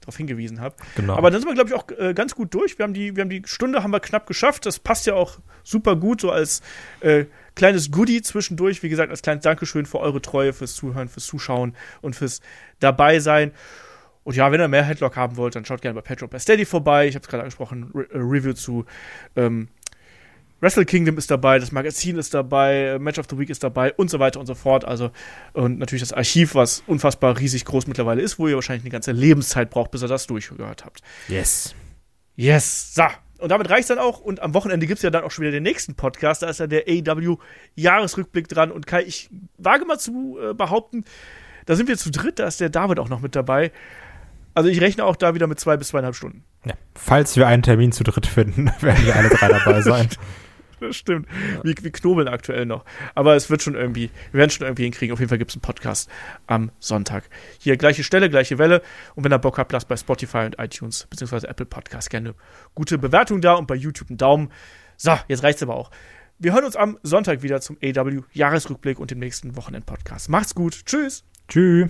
darauf hingewiesen habe. Genau. Aber dann sind wir, glaube ich, auch äh, ganz gut durch. Wir haben, die, wir haben die Stunde haben wir knapp geschafft. Das passt ja auch super gut, so als äh, kleines Goodie zwischendurch. Wie gesagt, als kleines Dankeschön für eure Treue, fürs Zuhören, fürs Zuschauen und fürs dabei sein. Und ja, wenn ihr mehr Headlock haben wollt, dann schaut gerne bei Patreon bei Steady vorbei. Ich habe es gerade angesprochen, Re äh, Review zu ähm, Wrestle Kingdom ist dabei, das Magazin ist dabei, Match of the Week ist dabei und so weiter und so fort. Also, und natürlich das Archiv, was unfassbar riesig groß mittlerweile ist, wo ihr wahrscheinlich eine ganze Lebenszeit braucht, bis ihr das durchgehört habt. Yes. Yes. So. Und damit reicht es dann auch. Und am Wochenende gibt es ja dann auch schon wieder den nächsten Podcast. Da ist ja der AW-Jahresrückblick dran. Und Kai, ich wage mal zu äh, behaupten, da sind wir zu dritt, da ist der David auch noch mit dabei. Also ich rechne auch da wieder mit zwei bis zweieinhalb Stunden. Ja. Falls wir einen Termin zu dritt finden, werden wir alle drei dabei sein. das stimmt. Ja. Wir, wir, knobeln aktuell noch. Aber es wird schon irgendwie, wir werden schon irgendwie hinkriegen. Auf jeden Fall gibt es einen Podcast am Sonntag. Hier gleiche Stelle, gleiche Welle. Und wenn ihr Bock habt, lasst bei Spotify und iTunes bzw. Apple Podcast gerne gute Bewertung da und bei YouTube einen Daumen. So, jetzt reicht's aber auch. Wir hören uns am Sonntag wieder zum AW Jahresrückblick und dem nächsten Wochenend-Podcast. Macht's gut. Tschüss. Tschüss.